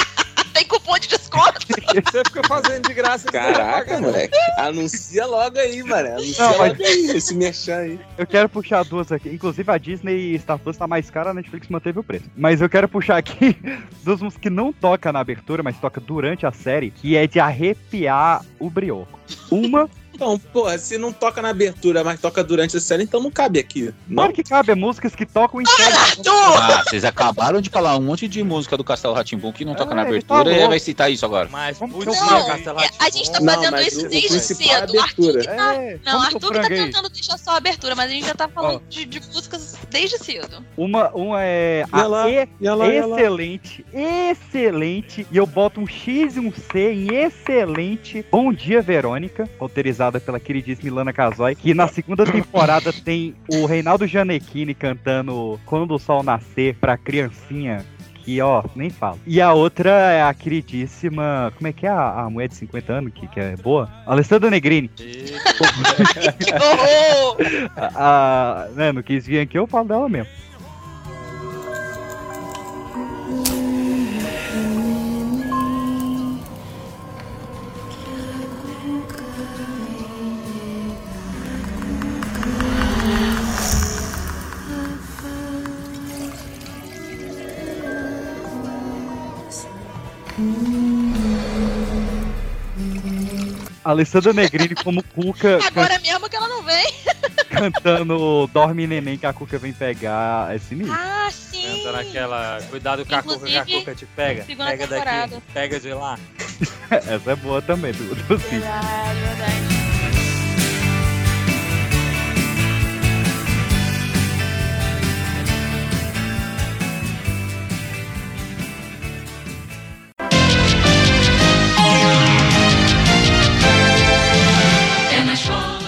tem cupom de desconto. Você fica fazendo de graça. Caraca, moleque. Anuncia logo aí, mano. Anuncia Não, mas- logo aí, esse merchan aí. Eu quero puxar duas aqui. Inclusive a Disney e Star Plus tá mais cara, a Netflix manteve o preço. Mas eu quero puxar aqui duas músicas que não toca na abertura, mas toca durante a série, que é de arrepiar o brioco. Uma, Então, porra, se não toca na abertura, mas toca durante a série, então não cabe aqui. Não? claro que cabe, é músicas que tocam em série. Ah, vocês acabaram de falar um monte de música do Castelo Ratimbum que não toca na É, ele abertura tá e vai citar isso agora. Mas, Vamos putz, não, Castelo A gente tá Não, fazendo mas isso desde é a cedo. O Arthur tá. É, Não, Arthur tá tentando deixar só a abertura, mas a gente já tá falando de, de músicas desde cedo. Uma, uma é a lá, e- ia lá, ia lá. excelente, excelente, e eu boto um X e um C em excelente. Bom dia, Verônica, pela queridíssima Ilana Casoy, que na segunda temporada tem o Reinaldo Gianecchini cantando Quando o Sol Nascer pra criancinha. Que, ó, nem falo. E a outra é a queridíssima. Como é que é a, a mulher de 50 anos que, que é boa? Alessandra Negrini. Que horror! A, a, né, não quis vir aqui, eu falo dela mesmo. Alessandra Negrini como Cuca can- Agora mesmo que ela não vem. cantando Dorme Neném que a Cuca vem pegar. É sinistro. Ah, sim. Cantando aquela. Cuidado com a cuca, que a cuca te pega. Pega temporada. daqui, pega de lá. Essa é boa também, do, do. Verdade, verdade.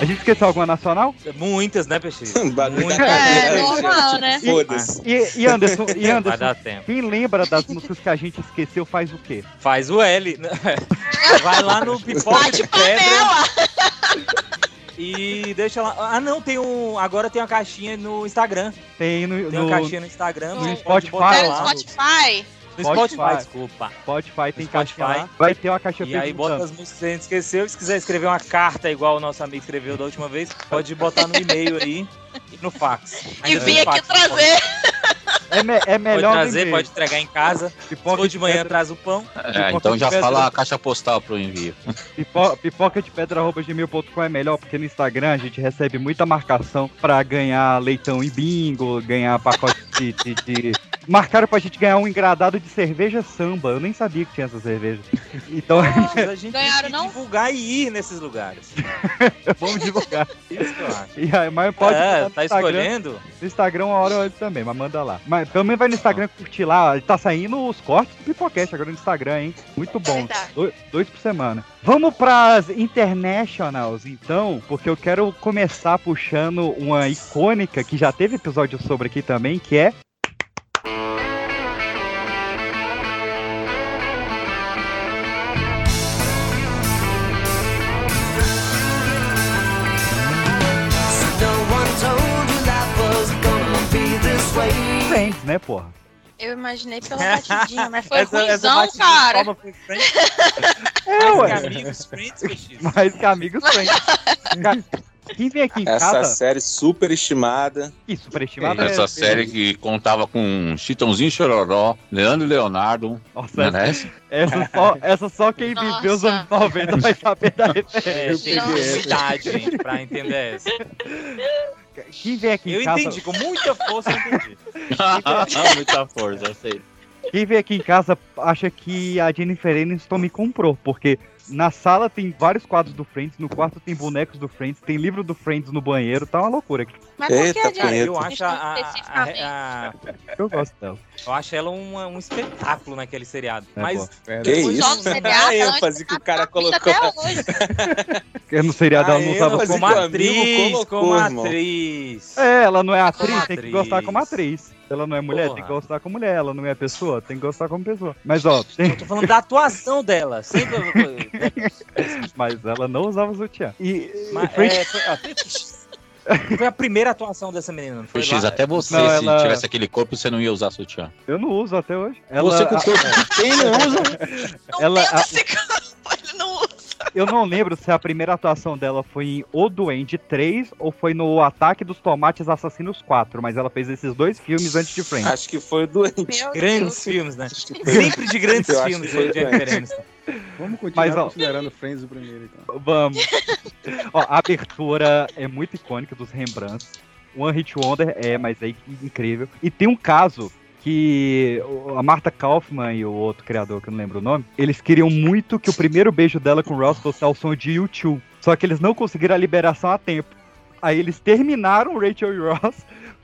A gente esqueceu alguma nacional? Muitas, né, Peixe? Muitas. cadeira, É, normal, né? Foda-se. E, e Anderson, e Vai Anderson dar tempo. quem lembra das músicas que a gente esqueceu faz o quê? Faz o L. né? Vai lá no pipoca de pedra e deixa lá. Ah, não, tem um. Agora tem uma caixinha no Instagram. Tem no, Tem no uma caixinha no Instagram. no você pode Spotify. botar no. Spotify. No Spotify, Spotify. desculpa. Spotify, tem Spotify. lá. Vai ter uma caixa E aí bota as músicas que a gente esqueceu. Se quiser escrever uma carta igual o nosso amigo escreveu da última vez, pode botar no e-mail aí e no fax. E Ainda vim tem aqui fax, trazer. É, me- é Pode melhor trazer, vender. pode entregar em casa. Se Pipoca for de manhã, pedra- traz o pão. É, então já fala a caixa postal pro envio. Pipo- Pipoca de pedra arroba gmail.com é melhor, porque no Instagram a gente recebe muita marcação pra ganhar leitão em bingo, ganhar pacote de, de, de- Marcaram pra gente ganhar um engradado de cerveja samba. Eu nem sabia que tinha essa cerveja. Então Mas a gente Ganharam, tem que não? divulgar e ir nesses lugares. vamos divulgar. Isso que eu acho. E aí, mas pode é, tá Instagram. escolhendo? No Instagram uma hora antes também, mas manda lá. Mas pelo menos vai no Instagram curtir lá. Tá saindo os cortes do Pipocast agora no Instagram, hein? Muito bom. Tá. Dois, dois por semana. Vamos pras internationals, então, porque eu quero começar puxando uma icônica que já teve episódio sobre aqui também, que é Friends, né, porra? Eu imaginei pela batidinha, mas foi Essa- ruimzão, cara. foi Friends. É, Mais ué. que amigos, Friends. Mais que amigos Friends. Quem vem aqui em Essa casa... série super estimada. Ih, superestimado Essa é... série que contava com Chitãozinho Chororó, Leandro e Leonardo. Nossa, Não é essa? só, essa só quem viveu os anos 90 vai saber da É, referência. tem idade, gente, pra entender essa. Quem vem aqui em Eu casa... entendi, com muita força eu entendi. Muita força, eu sei. Quem vem aqui em casa acha que a Jennifer Aniston me comprou, porque Na sala tem vários quadros do Friends, no quarto tem bonecos do Friends, tem livro do Friends no banheiro, tá uma loucura aqui. Mas por que Eita, adianta? punheta. Eu acho a, a- a- Especificamente. a- Eu gosto dela. eu acho ela uma- um espetáculo naquele seriado. É Mas. É, Que isso? Só no seriado, A ela ênfase que o cara colocou. até hoje. Porque no seriado a ela não ênfase como que atriz, colocou, como atriz. É, ela não é atriz, Como tem que atriz. gostar como atriz. Ela não é mulher, Porra. tem que gostar como mulher. Ela não é pessoa, tem que gostar como pessoa. Mas ó, tem- Tô falando da atuação dela. Sempre. mas ela não usava sutiã. E, Mas, e é, foi, ó, foi a primeira atuação dessa menina, não foi? X, até você, Não, se ela- tivesse aquele corpo, você não ia usar sutiã. eu não uso até hoje. Ela, Você com o corpo quem não usa? Não Ela- tenta a- esse ele não usa. eu não lembro se a primeira atuação dela foi em O Duende 3 ou foi no Ataque dos Tomates Assassinos 4, mas ela fez esses dois filmes antes de Friends. Acho que foi doente. Meu Grandes filmes, né? Sempre de grandes Eu filmes, que né, Jennifer Aniston. Vamos continuar Mas, ó- considerando Friends o primeiro, então. Vamos. Ó, a abertura é muito icônica dos Rembrandts. One Hit Wonder é, mas é incrível. E tem um caso que a Martha Kaufman e o outro criador, que eu não lembro o nome, eles queriam muito que o primeiro beijo dela com o Ross fosse ao som de U2. Só que eles não conseguiram a liberação a tempo. Aí eles terminaram Rachel e Ross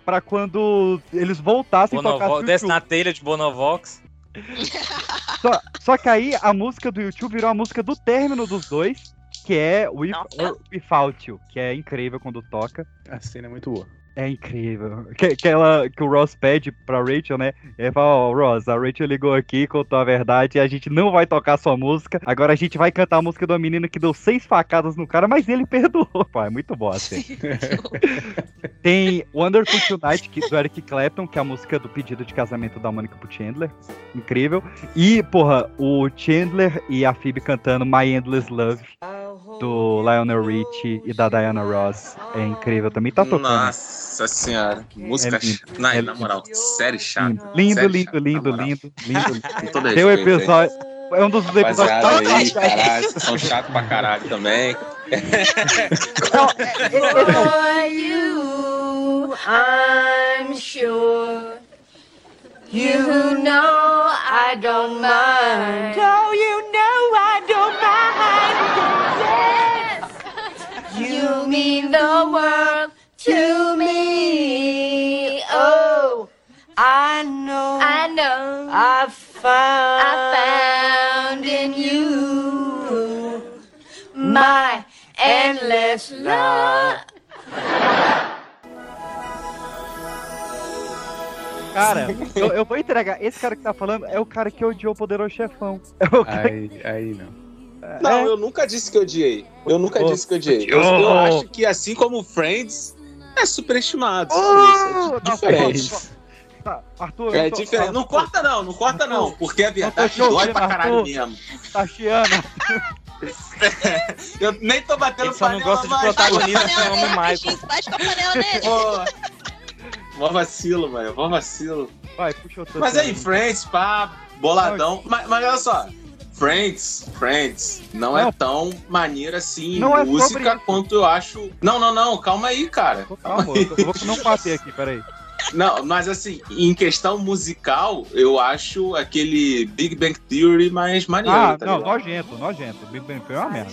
pra quando eles voltassem a tocar Bonovo... Desce U2. na telha de Bonovox. Só, só que aí a música do YouTube virou a música do término dos dois, que é With or Without You, que é incrível quando toca. A cena é muito boa. É incrível. Que, que, ela, que o Ross pede pra Rachel, né? Ele fala, ó, Ross, a Rachel ligou aqui, contou a verdade, e a gente não vai tocar sua música. Agora a gente vai cantar a música de uma menina que deu seis facadas no cara, mas ele perdoou. Pô, é muito boa assim. Tem Wonderful Tonight, que, do Eric Clapton, que é a música do pedido de casamento da Mônica pro Chandler. Incrível. E, porra, o Chandler e a Phoebe cantando My Endless Love, do Lionel Richie e da Diana Ross. É incrível, também tá tocando. Nossa senhora, que música É lindo. chata. Não, É na moral, série chata. Lindo, série lindo, chata, lindo, lindo, lindo, todo lindo. Tem um episódio. É um dos episódios. Aí, caralho, são chatos pra caralho também. For you, I'm sure. You know I don't mind. Oh, you know I you mean the world to me. Oh, I know. I know. I found. I found in you my endless love. Cara, eu, eu vou entregar. Esse cara que tá falando é o cara que odiou o Poderoso Chefão. É o cara Aí, aí não. Não, eu nunca disse que odiei. Eu nunca Oh. disse que odiei. Eu, eu acho que assim como Friends, é superestimado. isso, é diferente. Tá, Arthur, É tô- diferente. Não corta não, não corta não, porque a verdade dói pra caralho Arthur. mesmo. Tá chiando. Eu nem tô batendo Ele só não panela gosta de mais. protagonista, chama dele, Michael. Bate com a panela dele. Pô, Mó vacilo, mano. Mó vacilo. Vai, puxa o Mas aí, tema. Friends, pá, boladão. Mas, mas olha só. Friends, Friends, não, é Não. tão maneira assim em Não é música isso. quanto eu acho. Não, não, não, calma aí, cara. Calma, eu vou não bater aqui, peraí. Não, mas assim, em questão musical, eu acho aquele Big Bang Theory mais maneiro, Ah, tá não, ligado? nojento, nojento. Big Bang Theory é uma merda.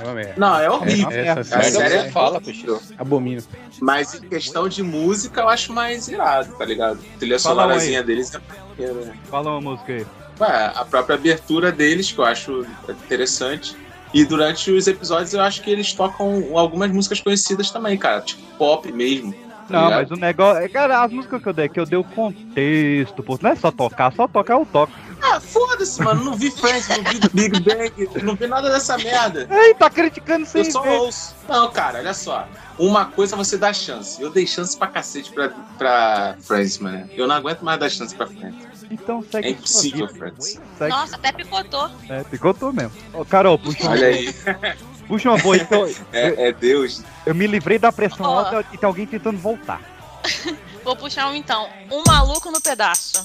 É uma merda. Não, é horrível. Essa a série é- é fala, Peixinho. Abomino. Mas em questão de música, eu acho mais irado, tá ligado? A trilha Fala sonorazinha aí. deles é né? Fala uma música aí. A própria abertura deles, que eu acho interessante. E durante os episódios eu acho que eles tocam algumas músicas conhecidas também, cara. Tipo pop mesmo. tá Não, ligado? mas o negócio. é, Cara, as músicas que eu dei aqui, eu dei o contexto, pô. Não é só tocar, só tocar eu toco. Ah, foda-se, mano. Não vi Friends, não vi Big Bang, não vi nada dessa merda. Ei, tá criticando sem Eu só ver. ouço. Não, cara, olha só. Uma coisa você dá chance. Eu dei chance pra cacete pra, pra Friends, mano. Eu não aguento mais dar chance pra Friends. Então segue É impossível, vida. Friends. Segue. Nossa, até picotou. É, picotou mesmo. Ô, Carol, puxa Olha aí. puxa uma boa eu, É, é Deus. eu me livrei da pressão Ó. alta e tem alguém tentando voltar. Vou puxar um então. Um maluco no pedaço.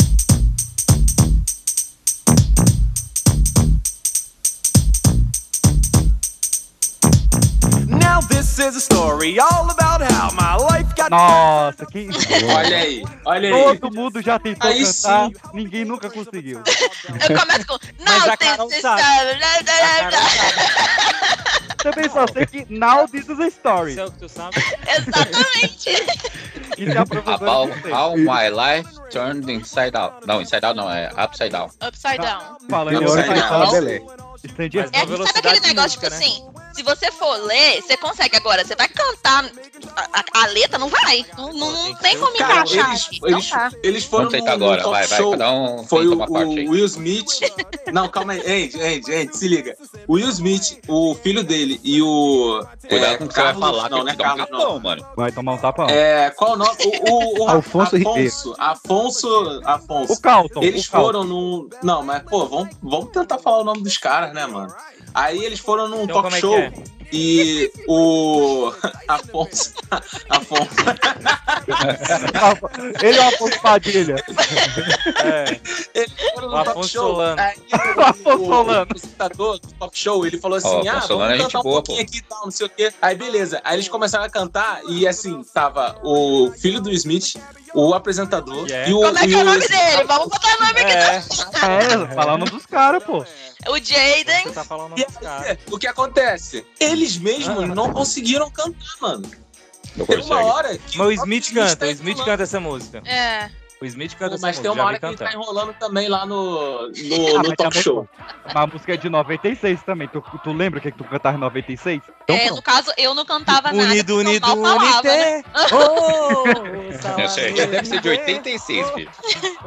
Now Now this is a story all about how my life got Nossa, que. Olha aí, olha aí. Todo mundo já tentou Aí cantar, sim. ninguém nunca conseguiu. Eu começo com. A Carol this is sabe. Também só sei que now this is a story. Isso é o que tu sabe. Exatamente. E a professora About how my life turned inside out. Não, inside out não, é upside down. Upside down. Falando fala Belé. Stand Mas É, sabe aquele negócio, tipo né? assim, se você for ler, você consegue agora. Você vai cantar a, a- a letra, não vai. Não, não, não tem como Cara, encaixar. eles, aqui. Eles, tá. eles foram no agora, vai, vai, show. cada um Foi o, o Will Smith. Não, calma aí. Andy, Andy, Andy, se liga. O Will Smith, o filho dele e o. Cuidado é, com o que você vai Carlos- falar, Não, que não é te dou um Carlos, não. tapão, mano. Vai tomar um tapão. É, qual o nome? O, o, o Alfonso Afonso, Afonso, Afonso. O Calton. Eles foram num. Não, mas, pô, vamos, vamos tentar falar o nome dos caras, né, mano? Aí eles foram num Então, talk é show. é? E o Afonso. Afonso. Ele é o Afonso Padilha. É, Eles foram no talk show. Solano. Aí, O Afonso o, Solano. o apresentador do talk show, ele falou assim: Ó, o ah, Solano vamos é cantar um boa, pouquinho pô. aqui e tal, não sei o quê. Aí, beleza. Aí eles começaram a cantar e assim, tava o filho do Smith, o apresentador é? e o. Como é que é o o- nome dele? Vamos botar o nome aqui. é. É, falando dos caras, pô. O Jaden. Tá o dos caras. O que acontece? Eles mesmos Ah. não conseguiram cantar, mano. Não Tem uma consegue. hora que. Mas o Smith canta, tá o Smith canta essa música. É. O Smith canta essa Mas tem uma hora que ele tá enrolando também lá no, no, Ah, no mas talk show. A música é de 96 também. Tu, tu lembra o que, que tu cantava em 96? Então, É, pronto. no caso, eu não cantava nada. Unido, eu unido, mal falava, né? Oh, Essa aí deve ser de 86, filho.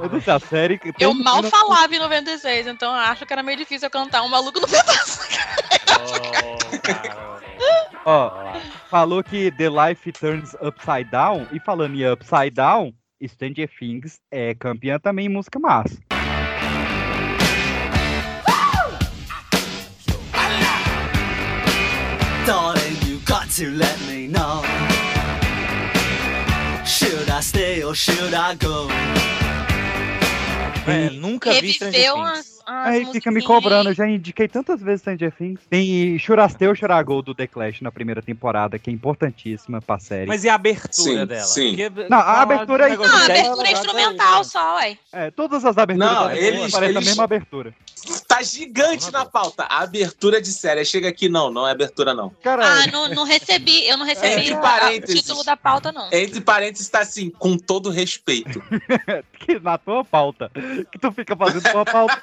Eu não sei, a série. Eu mal falava em 96, então eu acho que era meio difícil eu cantar um maluco no pedaço. Ó, falou que The Life Turns Upside Down. E falando em Upside Down, Stranger Things é campeã também em música massa. Darling, you got to let me know. Should I stay or should I go? É, nunca vi Stranger Things. Umas Aí fica me cobrando, eu já indiquei tantas vezes Stranger Things. Tem Churasteu Churagol do The Clash na primeira temporada, que é importantíssima pra série. Mas e a abertura Sim, dela? sim. Porque- Não, a fala abertura é- Não, a abertura é instrumental só, ué. É, todas as aberturas Não, eles- parecem eles- a mesma abertura. Tá gigante na pauta. A abertura de série. Chega aqui, não, não é abertura, não. Cara, Ah, não, não recebi, eu não recebi Entre a- o título da pauta, não. Entre parênteses, tá assim, com todo respeito. que na tua pauta. Que tu fica fazendo tua pauta.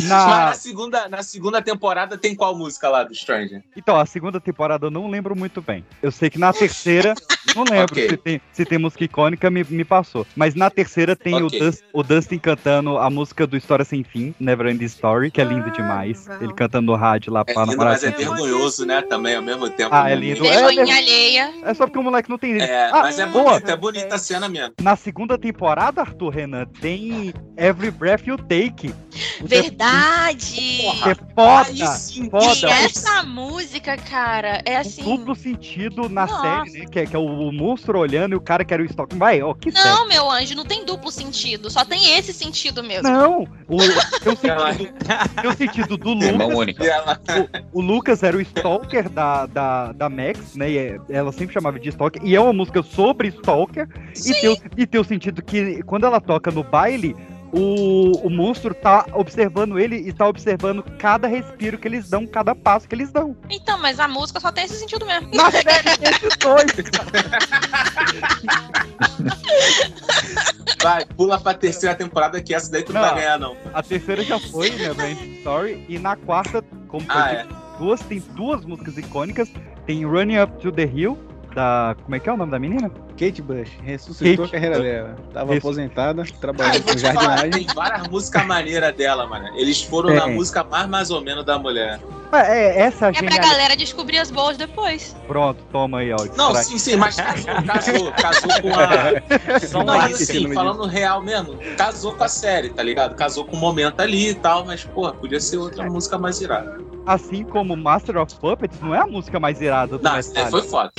Mas na Na... segunda, na segunda temporada tem qual música lá do Stranger? Então, a segunda temporada eu não lembro muito bem. Eu sei que na terceira, não lembro Ok. se, tem, se tem música icônica, me, me passou. Mas na terceira tem Ok. o, Dus- o Dustin cantando a música do História Sem Fim, Never Ending Story, que é lindo demais. Ele cantando no rádio lá É pra lindo, mas é vergonhoso, né? Também ao mesmo tempo. Ah, é lindo. Vergonha alheia. É só porque o moleque não tem. É, Ah, mas é boa. bonita, é bonita a cena mesmo. Na segunda temporada, Arthur Renan, tem Every Breath You Take. O Verdade! Que é foda, sim, foda. E essa música, cara, é Um assim. duplo sentido na Nossa. série, né? Que é, que é o, o monstro olhando e o cara que era o Stock. Vai, ó, que série. Não, meu anjo, não tem duplo sentido. Só tem esse sentido mesmo. Não, o, tem sentido, tem o sentido do Lucas. O, o Lucas era o Stalker da, da, da Max, né? E é- ela sempre chamava de Stalker. E é uma música sobre Stalker. E tem, o, e tem o sentido que quando ela toca no baile, o, o monstro tá observando ele e tá observando cada respiro que eles dão, cada passo que eles dão. Então, mas a música só tem esse sentido mesmo. Na série tem esses dois. Vai, pula pra terceira temporada que essa daí tu não, Não. vai ganhar, não. A terceira já foi, né? Brand Story. E na quarta, como Ah, é. duas, tem duas músicas icônicas. Tem Running Up to the Hill, da. Como é que é o nome da menina? Kate Bush ressuscitou Kate a carreira Bush. dela. Tava Ressu- aposentada, trabalhando com te falar, jardinagem. tem várias músicas maneiras dela, mano. Eles foram É. na música mais mais ou menos da mulher. É, é, essa É pra genial. galera descobrir as boas depois. Pronto, toma aí, ó. Não, sim, sim, mas casou, casou, casou com a. Só Não, isso. assim, falando real mesmo, casou com a série, tá ligado? Casou com o momento ali e tal, mas, porra, podia ser outra música mais irada. Assim como Master of Puppets, não é a música mais irada do Não, foi foda.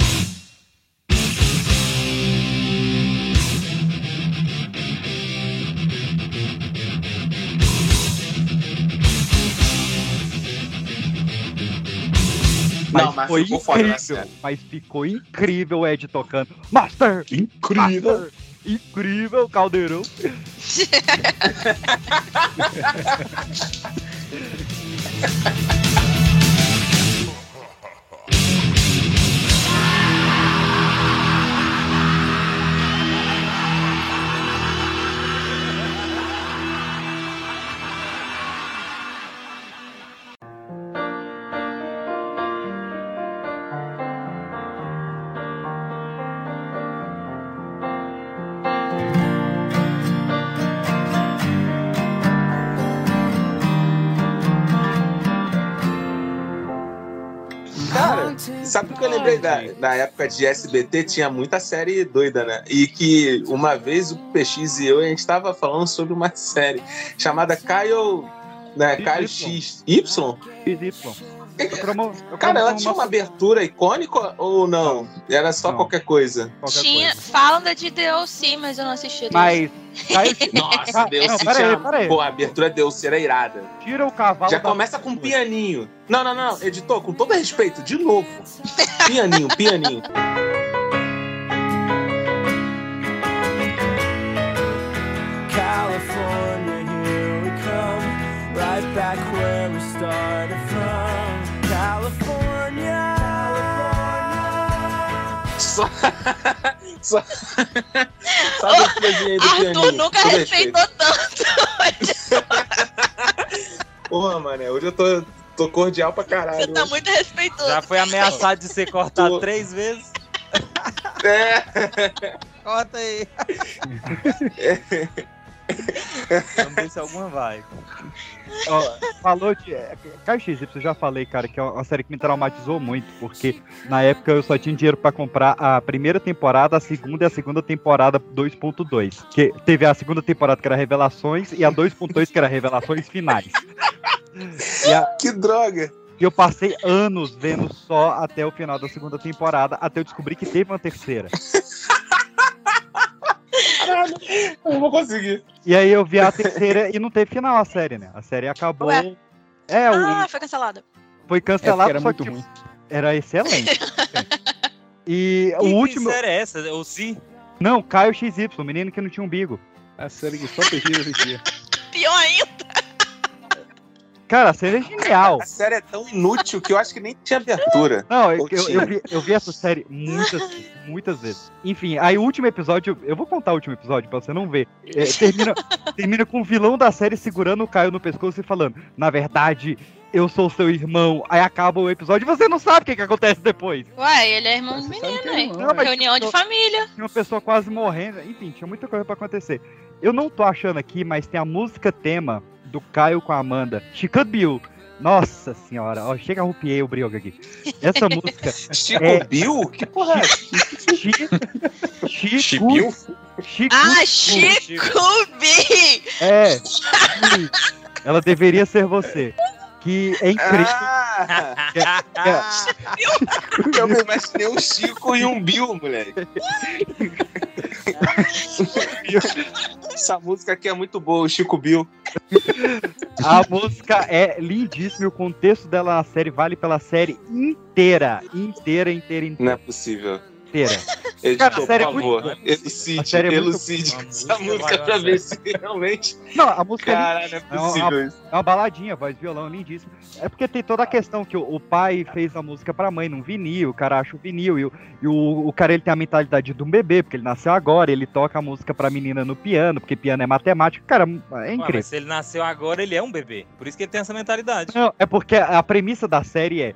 Mas, Não, mas foi ficou foda na incrível. série. Mas ficou incrível o Ed tocando. Master! Incrível! Master, incrível, caldeirão. sabe o que eu lembrei da, da época de SBT? Tinha muita série doida, né? E que uma vez o PX e eu, a gente tava falando sobre uma série chamada Caio. Né, Caio X. Y? XY. Cara, ela tinha uma abertura icônica ou não? Era só qualquer coisa? Tinha, falam da de DLC, mas eu não assisti. Mas. Nossa, Deus Não, se pera aí, pera aí. Pô, a abertura Deus era irada. Tira o cavalo. Já da- começa com um pianinho. Não, não, não, editor, com todo respeito, de novo. Pianinho, pianinho. California, here we come, right back where we started Só. Só. Só a aberturazinha aí do Arthur pianinho. nunca respeitou tanto. Porra, mané, hoje eu tô, tô cordial pra caralho. Você tá muito respeitoso. Já foi ameaçado de ser cortado três vezes. É. Corta aí. Vamos ver se alguma vai. Ó, falou de. é, Caio XY, eu já falei, cara, que é uma série que me traumatizou muito, porque na época eu só tinha dinheiro pra comprar a primeira temporada, a segunda e a segunda temporada 2.2. Que teve a segunda temporada que era Revelações e a 2.2 que era Revelações Finais. A- Que droga! E eu passei anos vendo só até o final da segunda temporada, até eu descobrir que teve uma terceira. Caralho, eu não vou conseguir. E aí eu vi a terceira e não teve final a série, né? A série acabou. Ué. É, o, Ah, foi cancelada. foi cancelado, É porque era só muito que ruim. era excelente. e o Que último. série é essa? O Si? Não, Caio XY, o menino que não tinha umbigo. A série que só PX assistia. Pior ainda. Cara, a série é genial. A série é tão inútil que eu acho que nem tinha abertura. Não, eu, eu, eu vi, eu vi essa série muitas, muitas vezes. Enfim, aí o último episódio, eu vou contar o último episódio pra você não ver. É, termina, termina com o vilão da série segurando o Caio no pescoço e falando: Na verdade, eu sou seu irmão. Aí acaba o episódio e você não sabe o que, que acontece depois. Ué, ele é irmão do menino, hein? Não, mas Reunião de família. Tinha uma pessoa quase morrendo. Enfim, tinha muita coisa pra acontecer. Eu não tô achando aqui, mas tem a música tema do Caio com a Amanda. She Could Be You. Nossa senhora, ó, chega a arrupiei o brioga aqui. Essa música. Chico é- Bill? Que porra é? Chico. Chico. Chibiu? Chico. Ah, Chico B! É. sim. Ela deveria ser você. Que é incrível. Ah, é- é- eu me imaginei um Chico e um Bill, moleque. Essa música aqui é muito boa, o Chico Bill. A música é lindíssima e o contexto dela na série vale pela série inteira. Inteira, inteira, inteira. Não é possível. Inteira. Cara, a série por é muito favor, boa. elucide, é elucide essa música pra ver se realmente. Não, a música Caralho, não é é uma, possível isso. é uma baladinha, voz de violão, lindíssima. É porque tem toda a questão que o, o pai fez a música pra mãe num vinil, o cara acha o vinil, e, o, e o, o cara ele tem a mentalidade de um bebê, porque ele nasceu agora, ele toca a música pra menina no piano, porque piano é matemática. Cara, é Ué, incrível. mas se ele nasceu agora, ele é um bebê. Por isso que ele tem essa mentalidade. Não, é porque a premissa da série é, é- é-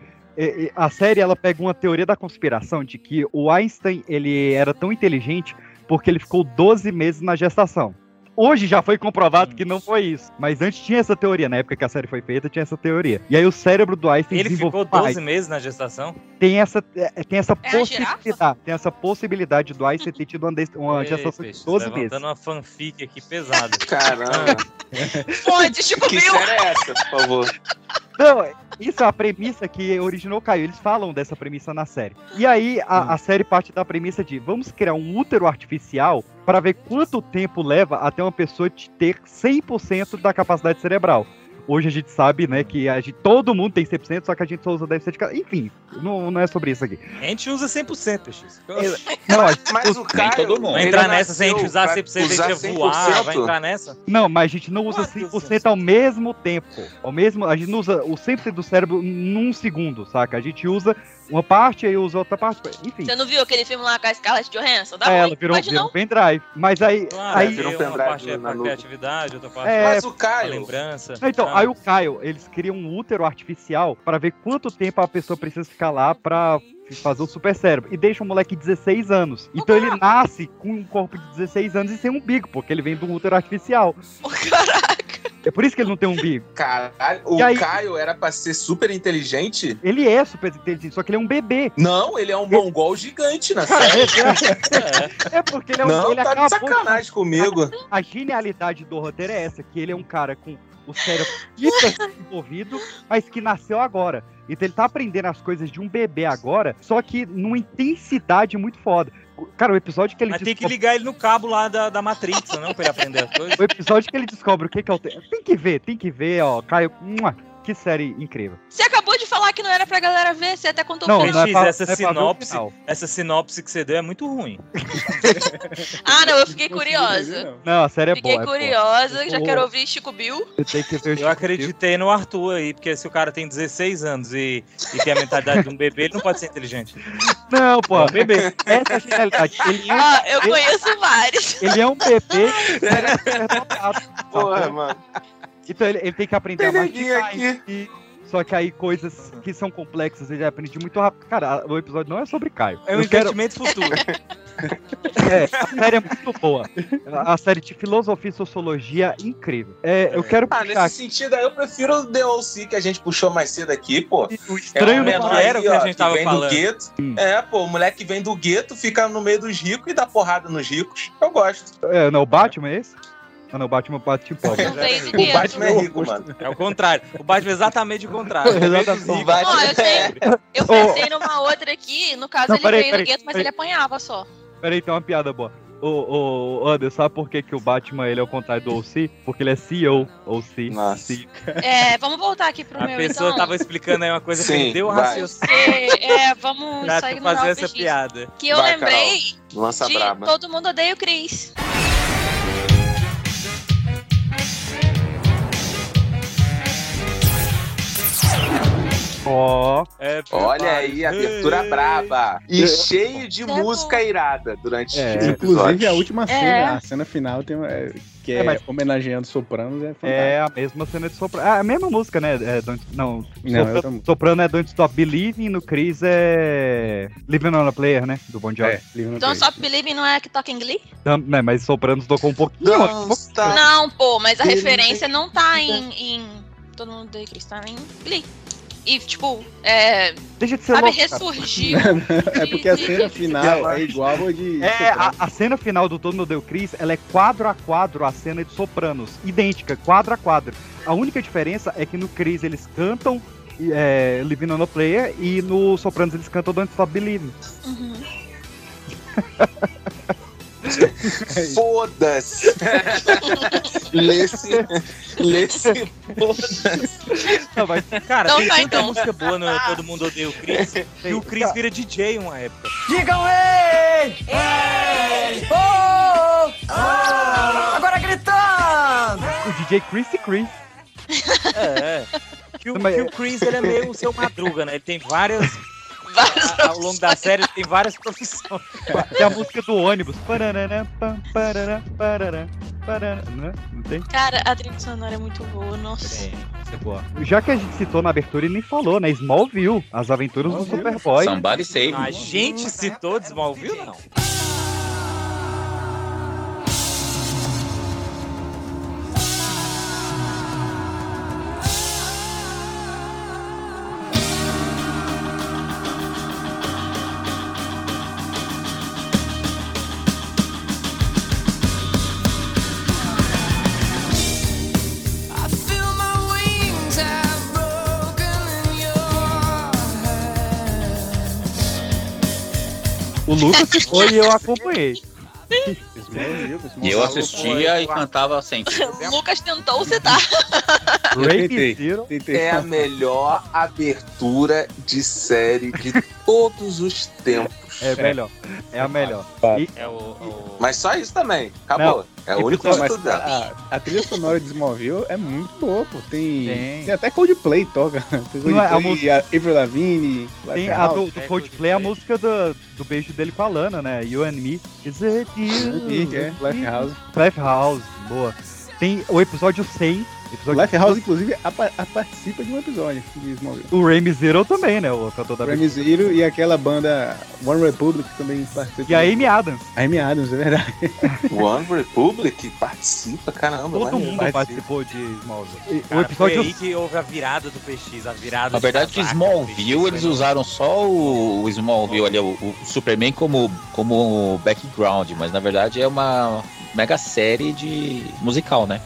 a série ela pega uma teoria da conspiração de que o Einstein ele era tão inteligente porque ele ficou 12 meses na gestação. Hoje já foi comprovado que não foi isso. Mas antes tinha essa teoria, na época que a série foi feita, tinha essa teoria. E aí o cérebro do Einstein Ele ficou 12 mais. meses na gestação? Tem essa, é, tem essa É possibilidade. Tem essa possibilidade do Einstein ter tido uma, uma Ei, gestação peixe, de 12 meses. levantando uma fanfic aqui pesada. Caramba. Fonte, Chico Que Bill! série é essa, por favor? Não, isso é a premissa que originou o Caio. Eles falam dessa premissa na série. E aí a, a série parte da premissa de vamos criar um útero artificial para ver quanto tempo leva até uma pessoa te ter 100% da capacidade cerebral. Hoje a gente sabe, né, que a gente, todo mundo tem 100%, só que a gente só usa 10% de cada. Enfim, não, não é sobre isso aqui. A gente usa 100%, PX. Não, a- Mas o Caio. todo mundo. Vai entrar nessa, se a gente usar pra 100%, a gente ia voar, vai 100%. entrar nessa? Não, mas a gente não usa Meu Deus 100% ao mesmo tempo. Ao mesmo, a gente não usa o 100% do cérebro num segundo, saca? A gente usa uma parte e usa outra parte. Enfim. Você não viu aquele filme lá com a Scarlett Johansson? Dá É, ruim, ela virou, virou um pendrive. Mas aí. Claro, aí aí virou um uma pendrive parte é na pra criatividade, outra parte É, é Mas o pra Caio. lembrança. Então, Ah. aí o Caio, eles criam um útero artificial para ver quanto tempo a pessoa precisa ficar lá pra fazer o super cérebro. E deixa o moleque de 16 anos. Então ele nasce com um corpo de 16 anos e sem umbigo, porque ele vem do útero artificial. É por isso que ele não tem umbigo. Caralho, o aí- Caio era pra ser super inteligente? Ele é super inteligente, só que ele é um bebê. Não, ele é um mongol gigante na série. é, é porque ele é um Não, ele tá de sacanagem comigo. A genialidade do roteiro é essa, que ele é um cara com o cérebro hiper desenvolvido, mas que nasceu agora. Então ele tá aprendendo as coisas de um bebê agora, só que numa intensidade muito foda. Cara, o episódio que ele Mas tem que descobre- ligar ele no cabo lá da, da Matrix, não? Pra ele aprender as coisas. O episódio que ele descobre o que, que é o. Tem que ver, tem que ver, ó. Caio, que série incrível. Você acabou de falar que não era pra galera ver, você até contou Não, pra não é pra- essa não é sinopse, essa sinopse que você deu é muito ruim. Ah, não, eu fiquei curiosa. Não, a série é Fiquei boa. é boa. curiosa, já Boa. quero ouvir Chico Bill. Eu Chico acreditei no Arthur aí, porque se o cara tem 16 anos e, e tem a mentalidade de um bebê, ele não pode ser inteligente. Não, pô. É um bebê. Essa é a genialidade. Ele é, Ah, eu ele- conheço vários. ele é um bebê superdotado, Porra, mano. Então ele, ele tem que aprender a Tem neguinho mastigar si. Só que aí coisas que são complexas ele aprende muito rápido. Cara, o episódio não é sobre Caio. É um quero- investimento futuro. É, a série é muito boa. A série de filosofia e sociologia incrível. É, eu quero Ah, nesse sentido aí, eu prefiro o The O.C. que a gente puxou mais cedo aqui, pô. o estranho é um menor era o que a ó, gente tava falando. do gueto. Hum. É, pô, o moleque que vem do gueto fica no meio dos ricos e dá porrada nos ricos. Eu gosto. É, não, o Batman é esse? Ah, não, o Batman bate pobre. Não veio do O. Batman é rico, mano. É o contrário. O Batman é exatamente o contrário. Exatamente. O Batman Ó, eu tenho- Eu pensei numa outra aqui, no caso Não, ele peraí, veio peraí, do gueto, mas peraí. ele apanhava só. Peraí, tem uma piada boa. O, o Anderson, sabe por que, que o Batman ele é o contrário do OC? Porque ele é CEO, OC. Nossa. C. É, vamos voltar aqui pro A meu, pessoa então. tava explicando aí uma coisa, Sim, perdeu o raciocínio Porque, é, vamos pra só ignorar fazer o essa piada. Que eu Vai, lembrei Lança de braba. Todo Mundo Odeia o Chris. Ó. É, Olha aí, abertura É. braba. E cheio de É música bom. irada durante É. Inclusive, a última É. cena, a cena final, tem, uma- é, que é, É, mas- homenageando Sopranos, é fantástico. É a mesma cena de Soprano. Ah, a mesma música, né? É, Don't- não, Não, Soprano, eu tô- Soprano é Don't Stop Believing, no Chris é Living on a Player, né? Do Bon Jovi. É, Então peito. Stop Believing não é que toca em Glee? Tam- né, mas Sopranos tocou um pouquinho. Não, um pouquinho. tá. Não, pô, mas a referência não tá em, em Todo Mundo Odeia o Chris, tá em Glee. E, tipo, é, Deixa de ser sabe, louco, ressurgiu. É porque a cena final é igual a de É, a, a cena final do Todo Mundo Deu Chris, ela é quadro a quadro a cena de Sopranos. Idêntica, quadro a quadro. A única diferença é que no Chris eles cantam é, Living on a Player e no Sopranos eles cantam Don't Stop Believing. Uhum. Foda-se. Lê-se. Lê-se. Foda-se. Não, mas, Cara, Então tem tá, tanta então. música boa no Todo Mundo Odeia o Chris, que o Chris vira DJ uma época. Digam ei! Ei! Oh! oh! Agora gritando! o DJ Chris e Chris. É, é. Que o, que o Chris ele é meio o seu madruga, né? Ele tem várias. Vários a- ao longo da série, tem várias profissões. Tem a música do ônibus. Parará, pam, parará, parará, parará. Não, não tem? Cara, a trilha sonora é muito boa, nossa. Isso é boa. Já que a gente citou na abertura e nem falou, né? Smallville, as aventuras do Superboy. Somebody save A gente citou Desmalville, não. Lucas ficou e eu acompanhei. E eu assistia e cantava sempre. Lucas tentou citar. Eu tentei, tentei. É a melhor abertura de série de todos os tempos. É melhor. É a melhor. E- É o. o- Mas só isso também. Acabou. É o único dela. a, a trilha sonora de Smallville é muito boa, pô. Tem, Tem. tem. até Coldplay toca. Tem é, a Coldplay, música- Avril Lavigne, Tem a do, do Coldplay, a música do, do beijo dele com a Lana, né? You and Me. Is it you? Ih, é, Lifehouse. Lifehouse, boa. Tem o episódio 100. Episódio Lifehouse, inclusive, apa- a- participa de um episódio de Smallville. O Remy Zero também, né? O cantor da Remy Zero e aquela banda One Republic também participa. E a Amy Adams. A Amy Adams, é verdade. One Republic participa, caramba. Todo mundo participou de Smallville. E o Cara, foi episódio aí que houve a virada do PX, a virada Na verdade, de casaca, Smallville, eles usaram só o, o Smallville ali, o, o Superman como, como background, mas na verdade é uma mega série de musical, né?